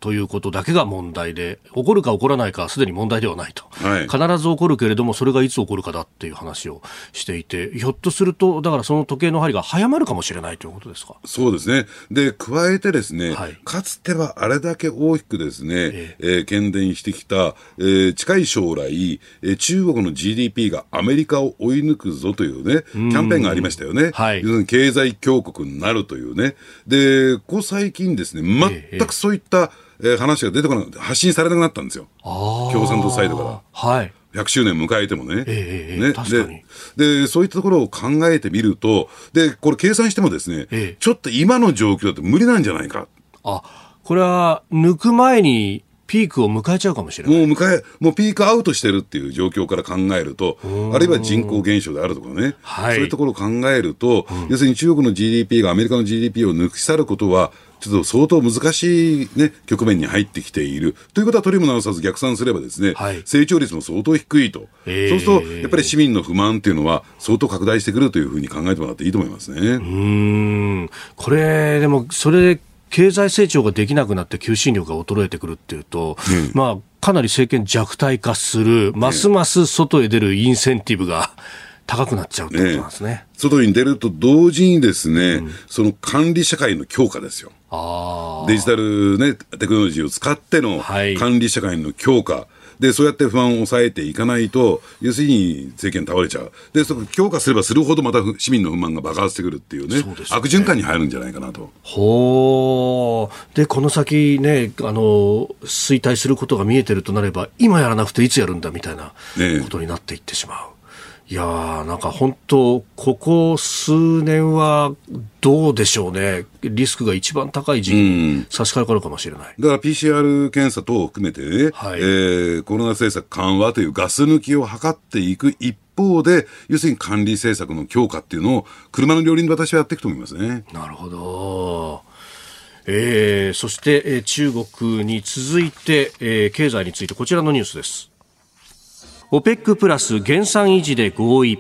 ということだけが問題で、起こるか起こらないかはすでに問題ではないと、はい、必ず起こるけれども、それがいつ起こるかだっていう話をしていて、ひょっとすると、だからその時計の針が早まるかもしれないということですか？そうですね。で、加えてですね、はい、かつてはあれだけ大きくですね、えー、えー、懸念してきた、えー、近い将来、えー、中国の GDP がアメリカを追い抜くぞというね、キャンペーンがありましたよね。はい、経済強国になるというね。で、ここ最近ですね、全くそういった、えー、話が出てこなく発信されなくなったんですよ。共産党サイドから。はい。100周年迎えてもね。えー、ねでで、そういったところを考えてみると、で、これ計算してもですね、えー、ちょっと今の状況だと無理なんじゃないか。あ、これは抜く前にピークを迎えちゃうかもしれない。もう迎え、もうピークアウトしてるっていう状況から考えると、あるいは人口減少であるとかね、はい、そういうところを考えると、うん、要するに中国の GDP がアメリカの GDP を抜き去ることは、ちょっと相当難しい、ね、局面に入ってきている。ということは取りも直さず逆算すればですね、はい、成長率も相当低いと。えー、そうすると、やっぱり市民の不満っていうのは相当拡大してくるというふうに考えてもらっていいと思いますね。うん。これ、でも、それ経済成長ができなくなって求心力が衰えてくるっていうと、うん、まあ、かなり政権弱体化する、ますます外へ出るインセンティブが高くなっちゃうってことなんですね。外に出ると同時にですね、うん、その管理社会の強化ですよ。デジタルね、テクノロジーを使っての管理社会の強化。はいで、そうやって不安を抑えていかないと、要するに政権倒れちゃう。で、そこ強化すればするほどまた市民の不満が爆発してくるっていうね、うね悪循環に入るんじゃないかなと。ほう。で、この先ね、あの、衰退することが見えてるとなれば、今やらなくていつやるんだみたいなことになっていってしまう。ねいやー、なんか本当、ここ数年はどうでしょうね、リスクが一番高い時期に差し掛かるかもしれない、だから PCR 検査等を含めてね、はい、えー、コロナ政策緩和というガス抜きを図っていく一方で、要するに管理政策の強化っていうのを、車の両輪で私はやっていくと思いますね。なるほど。えー、そして、えー、中国に続いて、えー、経済についてこちらのニュースです。OPEC プラス減産維持で合意。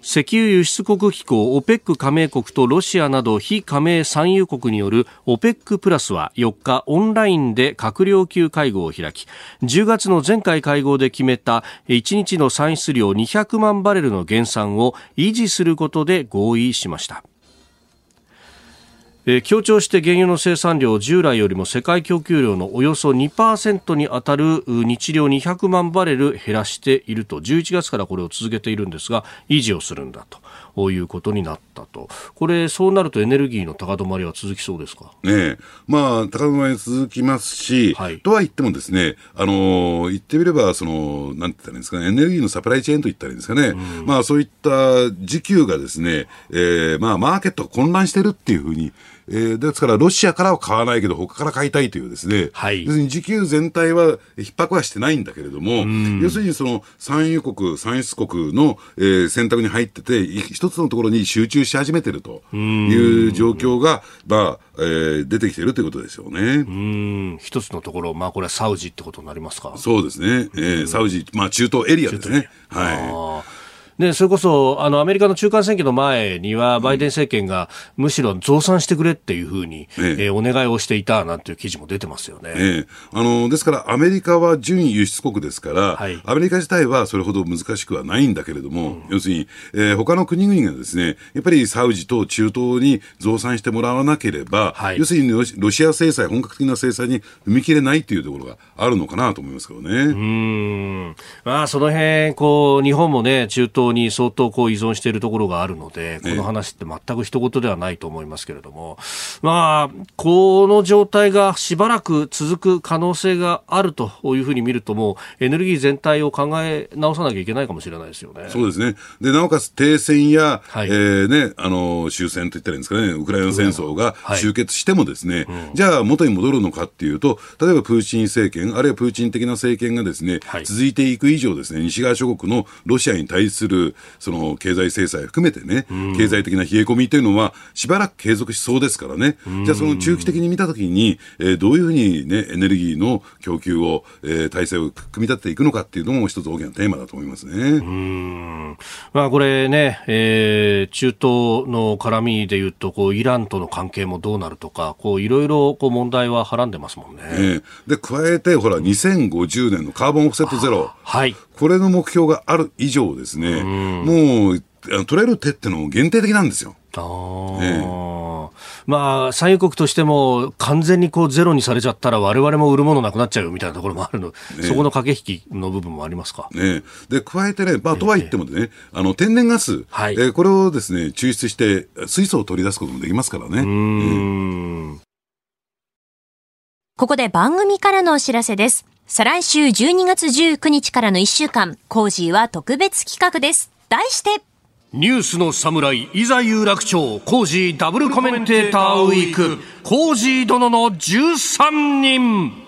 石油輸出国機構 OPEC 加盟国とロシアなど非加盟産油国による OPEC プラスは4日オンラインで閣僚級会合を開き10月の前回会合で決めた1日の産出量200万バレルの減産を維持することで合意しました。えー、強調して原油の生産量を従来よりも世界供給量のおよそ2%に当たる日量200万バレル減らしていると。11月からこれを続けているんですが維持をするんだと。いうことになったと。これそうなるとエネルギーの高止まりは続きそうですか、ねまあ、高止まり続きますし、はい、とは言ってもですね、あの言ってみればそのなんて言ったらいいんですかねエネルギーのサプライチェーンと言ったらいいんですかね、うん、まあ、そういった需給がですね、えーまあ、マーケットが混乱してるっていうふうにえー、ですからロシアからは買わないけど他から買いたいというですね、はい、要するに需給全体は逼迫はしてないんだけれども、要するにその産油国、産出国の、えー、選択に入ってて、一つのところに集中し始めてるという状況が、まあ、えー、出てきてるということですよね。うん一つのところ、まあこれはサウジってことになりますか？そうですね。えー、サウジ、まあ中東エリアですね。はい。で、それこそ、あの、アメリカの中間選挙の前には、バイデン政権が、むしろ増産してくれっていうふうに、えええー、お願いをしていたなんていう記事も出てますよね。ええ、あの、ですから、アメリカは準輸出国ですから、はい、アメリカ自体はそれほど難しくはないんだけれども、うん、要するに、えー、他の国々がですね、やっぱりサウジと中東に増産してもらわなければ、はい、要するにロシア制裁、本格的な制裁に踏み切れないっていうところがあるのかなと思いますけどね。うん。まあ、その辺、こう、日本もね、中東に相当こう依存しているところがあるので、この話って全く一言ではないと思いますけれども、まあ、この状態がしばらく続く可能性があるというふうに見ると、もうエネルギー全体を考え直さなきゃいけないかもしれないですよね。そうですね。で、なおかつ停戦や、はい、えー、ね、あの、終戦と言ったらいいんですかね、ウクライナ戦争が終結してもですね、はいうん、じゃあ元に戻るのかっていうと、例えばプーチン政権、あるいはプーチン的な政権がですね、はい、続いていく以上ですね、西側諸国のロシアに対する、その経済制裁含めてね、経済的な冷え込みというのは、しばらく継続しそうですからね、じゃあその中期的に見たときに、えー、どういうふうに、ね、エネルギーの供給を、えー、体制を組み立てていくのかっていうのも一つ大きなテーマだと思いますね。うん。まあ、これね、えー、中東の絡みでいうとこう、イランとの関係もどうなるとか、こういろいろこう問題ははらんでますもんね。えー、で加えて、ほら、2050年のカーボンオフセットゼロ、はい、これの目標がある以上ですね、もう取れる手ってのも限定的なんですよ。あええ、まあ、産油国としても完全にこうゼロにされちゃったら我々も売るものなくなっちゃうみたいなところもあるの、ね、そこの駆け引きの部分もありますか？ね、で加えてね、まあ、とは言ってもね、えー、あの天然ガス、はい、えー、これをですね抽出して水素を取り出すこともできますからね。うん、ここで番組からのお知らせです。再来週12月19日からの1週間、コージーは特別企画です。題して、ニュースの侍、いざ有楽町、コージーダブルコメンテーターウィーク、コージー殿の13人。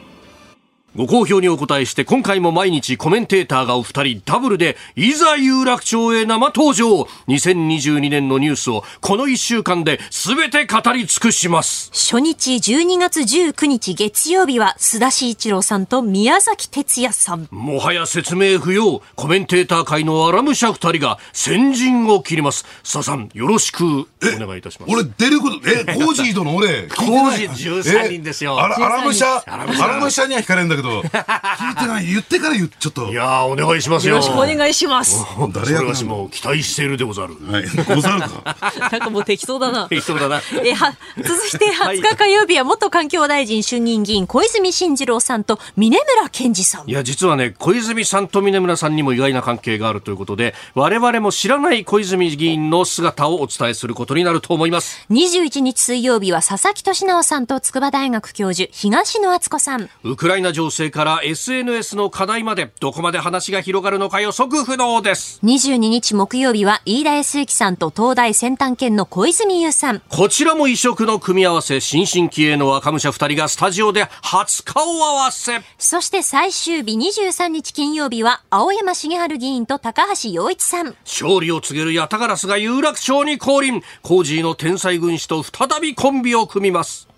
ご好評にお答えして今回も毎日コメンテーターがお二人ダブルでいざ有楽町へ生登場。2022年のニュースをこの1週間で全て語り尽くします。初日12月19日月曜日は須田慎一郎さんと宮崎哲也さん。もはや説明不要。コメンテーター界のアラム社二人が先陣を切ります。須田さんよろしくお願いいたします。俺出ることえコージーとの俺コージー13人ですよ。アラム社アラム社には惹かれるんだけどど、聞いてない。言ってから言っちょっと。いやお願いしますよ。よろしくお願いします。誰役なのそれはしも期待しているでござる。はい。ござるか。なんかもう適当だな。適当だな。えは続いて20日火曜日は元環境大臣衆議院議員小泉進次郎さんと峰村健二さんい。や、実はね、小泉さんと峰村さんにも意外な関係があるということで、我々も知らない小泉議員の姿をお伝えすることになると思います。21日水曜日は佐々木俊直さんと筑波大学教授東野敦子さん。ウクライナ情勢から SNS の課題まで、どこまで話が広がるのか予測不能です。22日木曜日は飯田康之さんと東大先端研の小泉優さん。こちらも異色の組み合わせ、新進気鋭の若武者二人がスタジオで初顔合わせ。そして最終日23日金曜日は青山茂春議員と高橋洋一さん。勝利を告げるヤタガラスが有楽町に降臨。コージーの天才軍師と再びコンビを組みます。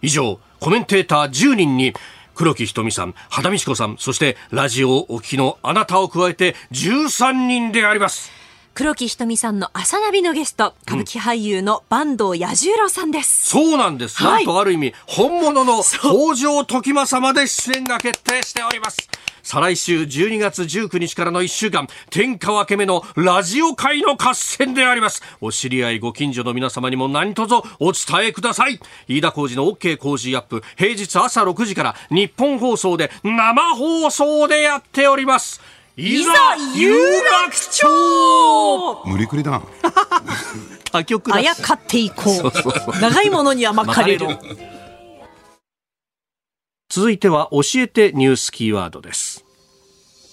以上、コメンテーター10人に、黒木瞳さん、畑美智子さん、そしてラジオをお聞きのあなたを加えて13人であります。黒木瞳さんの朝ナビのゲスト、歌舞伎俳優の坂東彌十郎さんです。そうなんです。はいなんとある意味、本物の 北条時政まで出演が決定しております。再来週12月19日からの1週間、天下分け目のラジオ界の合戦であります。お知り合いご近所の皆様にも何卒お伝えください。飯田浩二の OK 工事アップ、平日朝6時から日本放送で生放送でやっております。いざ有楽町無理くりだな。他局だあやかっていこう。長いものには巻かれる。続いては教えてニュースキーワードです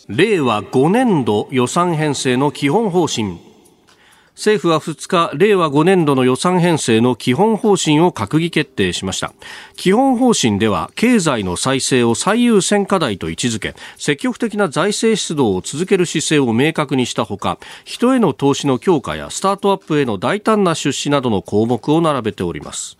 令和5年度予算編成の基本方針政府は2日、令和5年度の予算編成の基本方針を閣議決定しました。基本方針では、経済の再生を最優先課題と位置づけ、積極的な財政出動を続ける姿勢を明確にしたほか、人への投資の強化やスタートアップへの大胆な出資などの項目を並べております。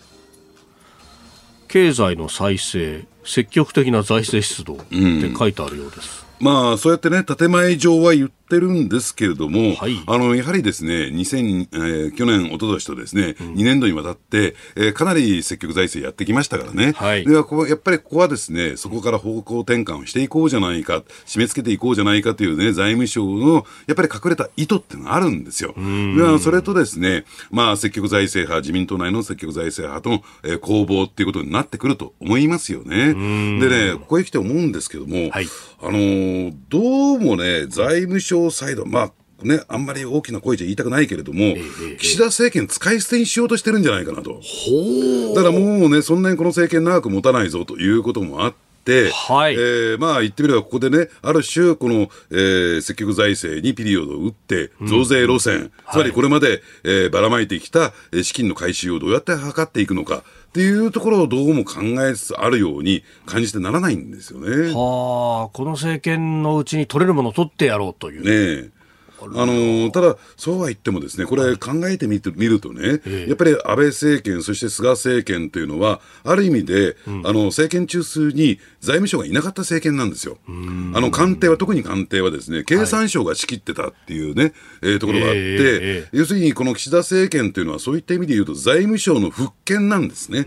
経済の再生、積極的な財政出動って書いてあるようです。まあ、そうやってね、建前上は言ってるんですけれども、はいあの、やはりですね、2000、えー去年、一昨年とですね、2年度にわたって、えーかなり積極財政やってきましたからね。はいではここやっぱりここはですね、そこから方向転換をしていこうじゃないか、締め付けていこうじゃないかというね、財務省の、やっぱり隠れた意図っていうのがあるんですよ。ではそれとですね、まあ、積極財政派、自民党内の積極財政派との、えー攻防っていうことになってくると思いますよね。でね、ここへ来て思うんですけども、はいあのーどうもね、財務省サイド、まあ、ね、あんまり大きな声じゃ言いたくないけれども、岸田政権使い捨てにしようとしてるんじゃないかなと。だからもうね、そんなにこの政権長く持たないぞということもあって、はい。えーまあ言ってみればここでね、ある種、この、えー積極財政にピリオドを打って、増税路線、つまりこれまで、えーばらまいてきたえー資金の回収をどうやって図っていくのかっていうところをどうも考えつつあるように感じてならないんですよね。はあ、この政権のうちに取れるものを取ってやろうという。ねえ。あのーただ、そうは言ってもですね、これ考えてみてみるとね、やっぱり安倍政権、そして菅政権というのは、ある意味で、あの、政権中枢に財務省がいなかった政権なんですよ。あの、官邸は、特に官邸はですね、経産省が仕切ってたっていうね、えーところがあって、ええええ要するにこの岸田政権というのは、そういった意味で言うと、財務省の復権なんですね。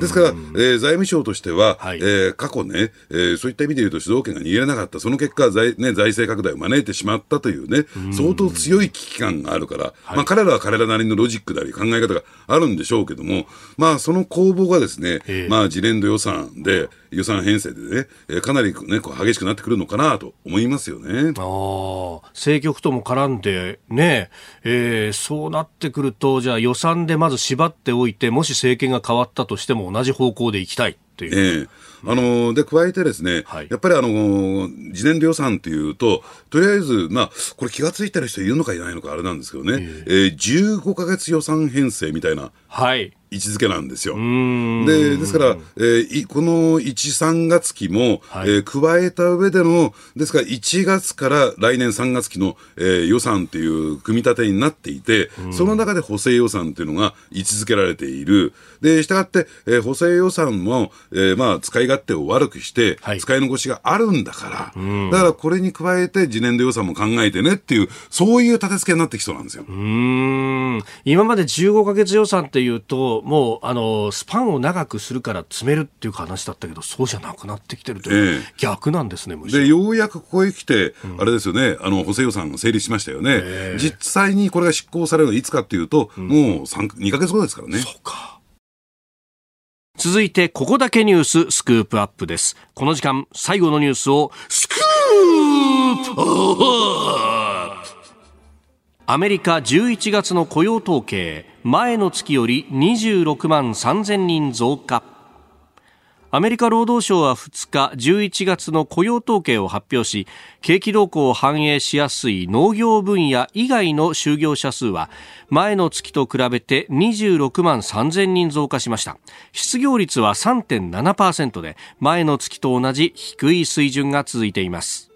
ですから、えー財務省としては、はい。えー過去ね、えーそういった意味で言うと主導権が握れなかった、その結果財、ね、財政拡大を招いてしまったというね、相当強い危機感があるから、まあ彼らは彼らなりのロジックであり考え方があるんでしょうけども、まあその攻防がですね、ええ。まあ次年度予算で、予算編成でね、えーかなりね、こう激しくなってくるのかなと思いますよね。ああ、政局とも絡んで、ねえーそうなってくると、じゃあ予算でまず縛っておいて、もし政権が変わったとしても同じ方向で行きたいっていう。ええ。あのーで、加えてですね、はい。やっぱりあのー次年度予算っていうと、とりあえず、まあ、これ気がついてる人いるのかいないのかあれなんですけどね、えー15ヶ月予算編成みたいなはい。位置づけなんですよ。んで、ですから、えーいこの1、3月期も、はいえー加えた上での、ですから1月から来年3月期の、えー予算っていう組み立てになっていて、その中で補正予算っていうのが位置づけられている。で、したがって、えー補正予算も、えーまあ、使い勝手を悪くして、はい使い残しがあるんだから、だからこれに加えて次年度予算も考えてねっていう、そういう立て付けになってきそうなんですよ。今まで15ヶ月予算っていうと、ともうあのスパンを長くするから詰めるっていう話だったけどそうじゃなくなってきてるという、えー、逆なんですねでようやくここへ来て、うん、あれですよねあの補正予算が成立しましたよね、えー、実際にこれが執行されるのはいつかっていうと、うん、もう2か月後ですからね。そうか。続いてここだけニューススクープアップです。この時間最後のニュースをスクープアメリカ11月の雇用統計前の月より26万3000人増加。アメリカ労働省は2日11月の雇用統計を発表し景気動向を反映しやすい農業分野以外の就業者数は前の月と比べて26万3000人増加しました。失業率は3.7%で前の月と同じ低い水準が続いています。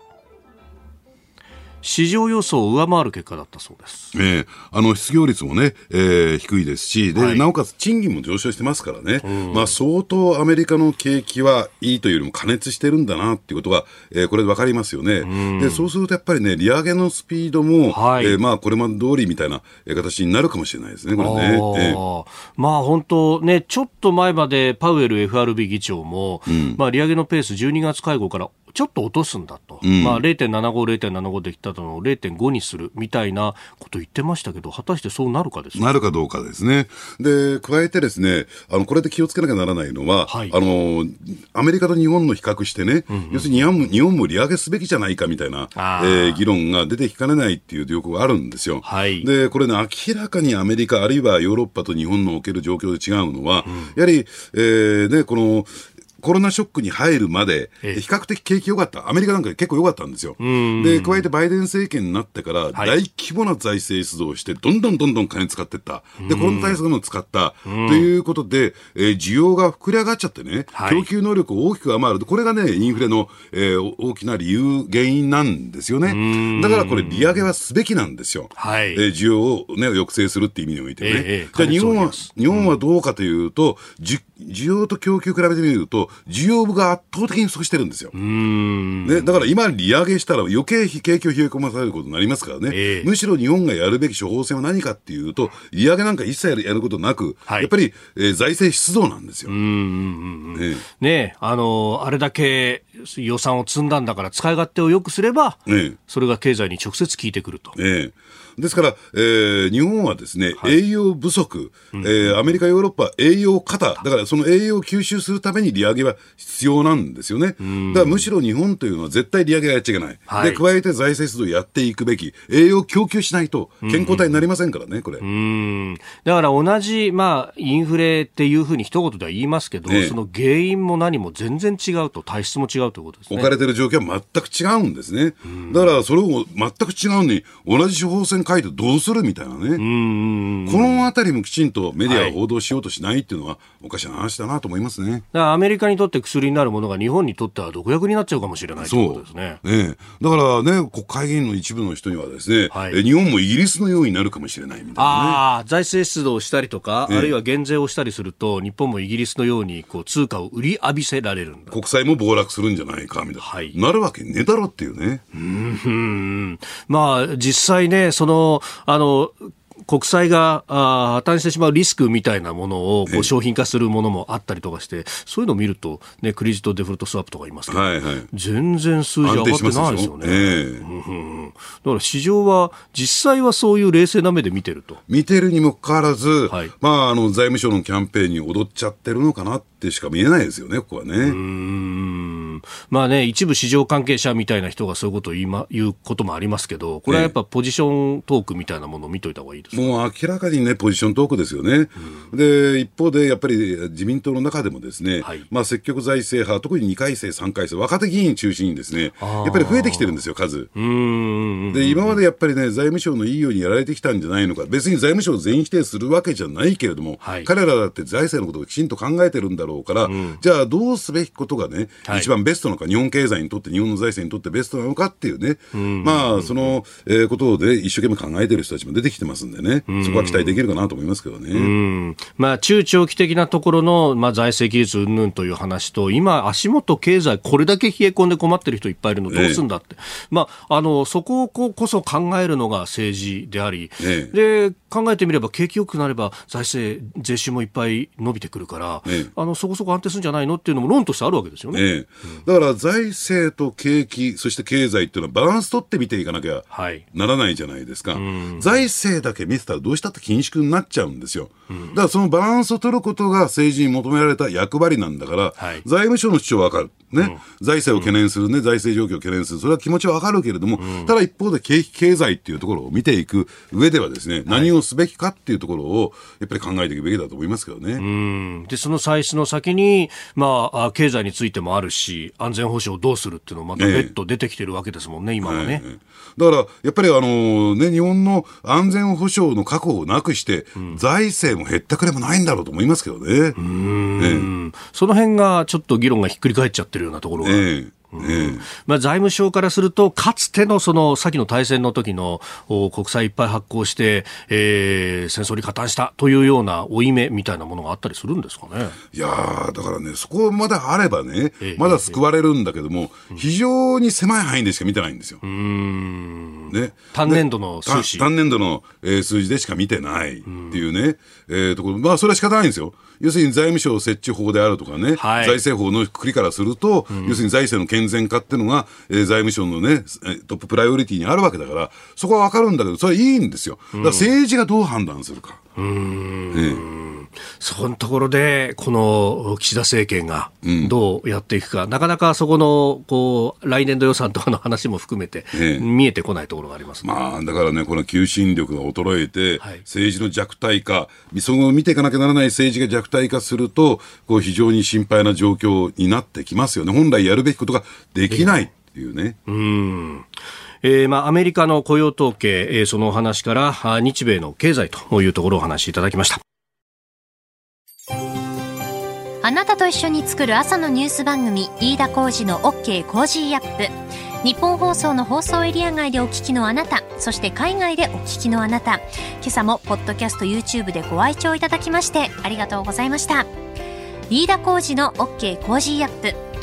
市場予想を上回る結果だったそうです。えー、あの失業率もね、えー、低いですし、で、はい、なおかつ賃金も上昇してますからね、うん、まあ相当アメリカの景気はいいというよりも加熱してるんだなっていうことが、えー、これでわかりますよね、うん、で。そうするとやっぱりね、利上げのスピードも、はい、えー、まあこれまで通りみたいな形になるかもしれないですね、これね。えー、まあ本当ね、ちょっと前までパウエル FRB 議長も、うん、まあ利上げのペース12月会合からちょっと落とすんだと、うん、まあ、0.75、0.75できたのを0.5にするみたいなこと言ってましたけど、果たしてそうなるかですなるかどうかですね。で、加えてですね、あのこれで気をつけなきゃならないのは、はい、あのアメリカと日本の比較してね、うんうん、要するに日本も日本も利上げすべきじゃないかみたいな、えー、議論が出てきかねないっていう状況があるんですよ。はい、で、これね、明らかにアメリカ、あるいはヨーロッパと日本のおける状況で違うのは、うん、やはり、えーね、このコロナショックに入るまで、比較的景気良かった、アメリカなんか結構良かったんですよ。で、加えてバイデン政権になってから、大規模な財政出動をして、どんどんどんどん金使っていった。で、コロナ対策も使った。ということで、えー、需要が膨れ上がっちゃってね、供給能力を大きく上回る。これがね、インフレの、えー、大きな理由、原因なんですよね。だからこれ、利上げはすべきなんですよ。はい、えー、需要を、ね、抑制するっていう意味においてね。えー、じゃ日本は、日本はどうかというと、需要と供給比べてみると、需要部が圧倒的に不足してるんですよ。ね、だから今利上げしたら余計景気を冷え込まされることになりますからね、えー、むしろ日本がやるべき処方箋は何かっていうと、利上げなんか一切やることなく、はい、やっぱり、えー、財政出動なんですよ。ねねあのあれだけ予算を積んだんだから使い勝手をよくすれば、ね、それが経済に直接効いてくると。ねですから、えー、日本はですね、はい、栄養不足、えー、アメリカ、ヨーロッパ、栄養過多、だからその栄養を吸収するために利上げは必要なんですよね。だからむしろ日本というのは絶対利上げはやっちゃいけない。はい、で、加えて財政出動やっていくべき、栄養供給しないと健康体になりませんからね、これ。だから同じ、まあ、インフレっていうふうに一言では言いますけど、ね、その原因も何も全然違うと、体質も違うということですね。置かれてる状況は全く違うんですね。だからそれを全く違うのに、同じ処方箋書いてどうするみたいなね、このあたりもきちんとメディアを報道しようとしないっていうのは、おかしな話だなと思いますね。アメリカにとって薬になるものが日本にとっては毒薬になっちゃうかもしれないということですね。ねだからね、国会議員の一部の人にはですね、はい、日本もイギリスのようになるかもしれないみたいな、ね、ああ、財政出動したりとか、あるいは減税をしたりすると、日本もイギリスのようにこう通貨を売り浴びせられる。国債も暴落するんじゃないかみたいな。はい、なるわけねえだろっていうね。うん。まあ、実際ね、その、あの、国債があ破綻してしまうリスクみたいなものをこう商品化するものもあったりとかして、そういうのを見ると、ね、クレジットデフォルトスワップとかいますけど、はいはい、全然数字上がってないですよね。だから市場は実際はそういう冷静な目で見てると。見てるにもかかわらず、はい、まあ、あの財務省のキャンペーンに踊っちゃってるのかなってしか見えないですよね、ここはね。うんまあね、一部市場関係者みたいな人がそういうことを言い、ま、言うこともありますけど、これはやっぱポジショントークみたいなものを見といた方がいいですもう明らかにね、ポジショントークですよね。うん、で、一方で、やっぱり自民党の中でもですね、はい、まあ積極財政派、特に2回生、3回生、若手議員中心にですね、やっぱり増えてきてるんですよ、数。で、今までやっぱりね、財務省のいいようにやられてきたんじゃないのか、別に財務省を全否定するわけじゃないけれども、はい、彼らだって財政のことをきちんと考えてるんだろうから、うん、じゃあどうすべきことがね、はい、一番ベストなのか、日本経済にとって、日本の財政にとってベストなのかっていうね、まあ、その、えー、ことで一生懸命考えてる人たちも出てきてますんでね、そこは期待できるかなと思いますけどね。まあ、中長期的なところの、まあ、財政技術云々という話と、今、足元経済、これだけ冷え込んで困ってる人いっぱいいるの、どうすんだって。ええ、まあ、あの、そこをこそ考えるのが政治であり、え、で、考えてみれば景気よくなれば財政、税収もいっぱい伸びてくるから、あの、そこそこ安定するんじゃないのっていうのも論としてあるわけですよね。だから財政と景気、そして経済っていうのはバランス取って見ていかなきゃならないじゃないですか。はい、財政だけ見てたらどうしたって緊縮になっちゃうんですよ。だからそのバランスを取ることが政治に求められた役割なんだから、はい、財務省の主張はわかる。ね、うん、財政を懸念するね、財政状況を懸念する。それは気持ちはわかるけれども、うん、ただ一方で景気経済っていうところを見ていく上ではですね、何をすべきかっていうところを、やっぱり考えていくべきだと思いますけどね。で、その歳出の先に、まあ、経済についてもあるし、安全保障をどうするっていうのもまた別途出てきてるわけですもんね、今はね。だから、やっぱりあのね、日本の安全保障の確保をなくして、うん、財政も減ったくれもないんだろうと思いますけどね。ねその辺がちょっと議論がひっくり返っちゃってるようなところが。えうん。まあ、財務省からすると、かつてのその先の大戦の時の国債いっぱい発行して、えー、戦争に加担したというような負い目みたいなものがあったりするんですかね。いやだからね、そこまであればね、まだ救われるんだけども、非常に狭い範囲でしか見てないんですよ。うん。ね、単年度の数字。単年度の、えー、数字でしか見てないっていうね、えー、ところ、まあ、それは仕方ないんですよ。要するに財務省設置法であるとかね、はい、財政法のくりからすると、うん、要するに財政の健全化っていうのが、えー、財務省のね、トッププライオリティにあるわけだから、そこはわかるんだけど、それはいいんですよ。だから政治がどう判断するか。うん、ええ、そのところで、この岸田政権がどうやっていくか、うん、なかなかそこのこう来年度予算とかの話も含めて、ええ、見えてこないところがあります、ね、まあ、だからね、この求心力が衰えて、はい、政治の弱体化、その見ていかなきゃならない政治が弱体化すると、こう非常に心配な状況になってきますよね。本来やるべきことができないっていうね。うんえー、まあ、アメリカの雇用統計、えー、そのお話から日米の経済というところをお話しいただきました。あなたと一緒に作る朝のニュース番組飯田浩二の OK Cozy up。ニッポン放送の放送エリア外でお聞きのあなたそして海外でお聞きのあなた。今朝もポッドキャスト YouTube でご愛聴いただきましてありがとうございました。飯田浩二の OK Cozy up。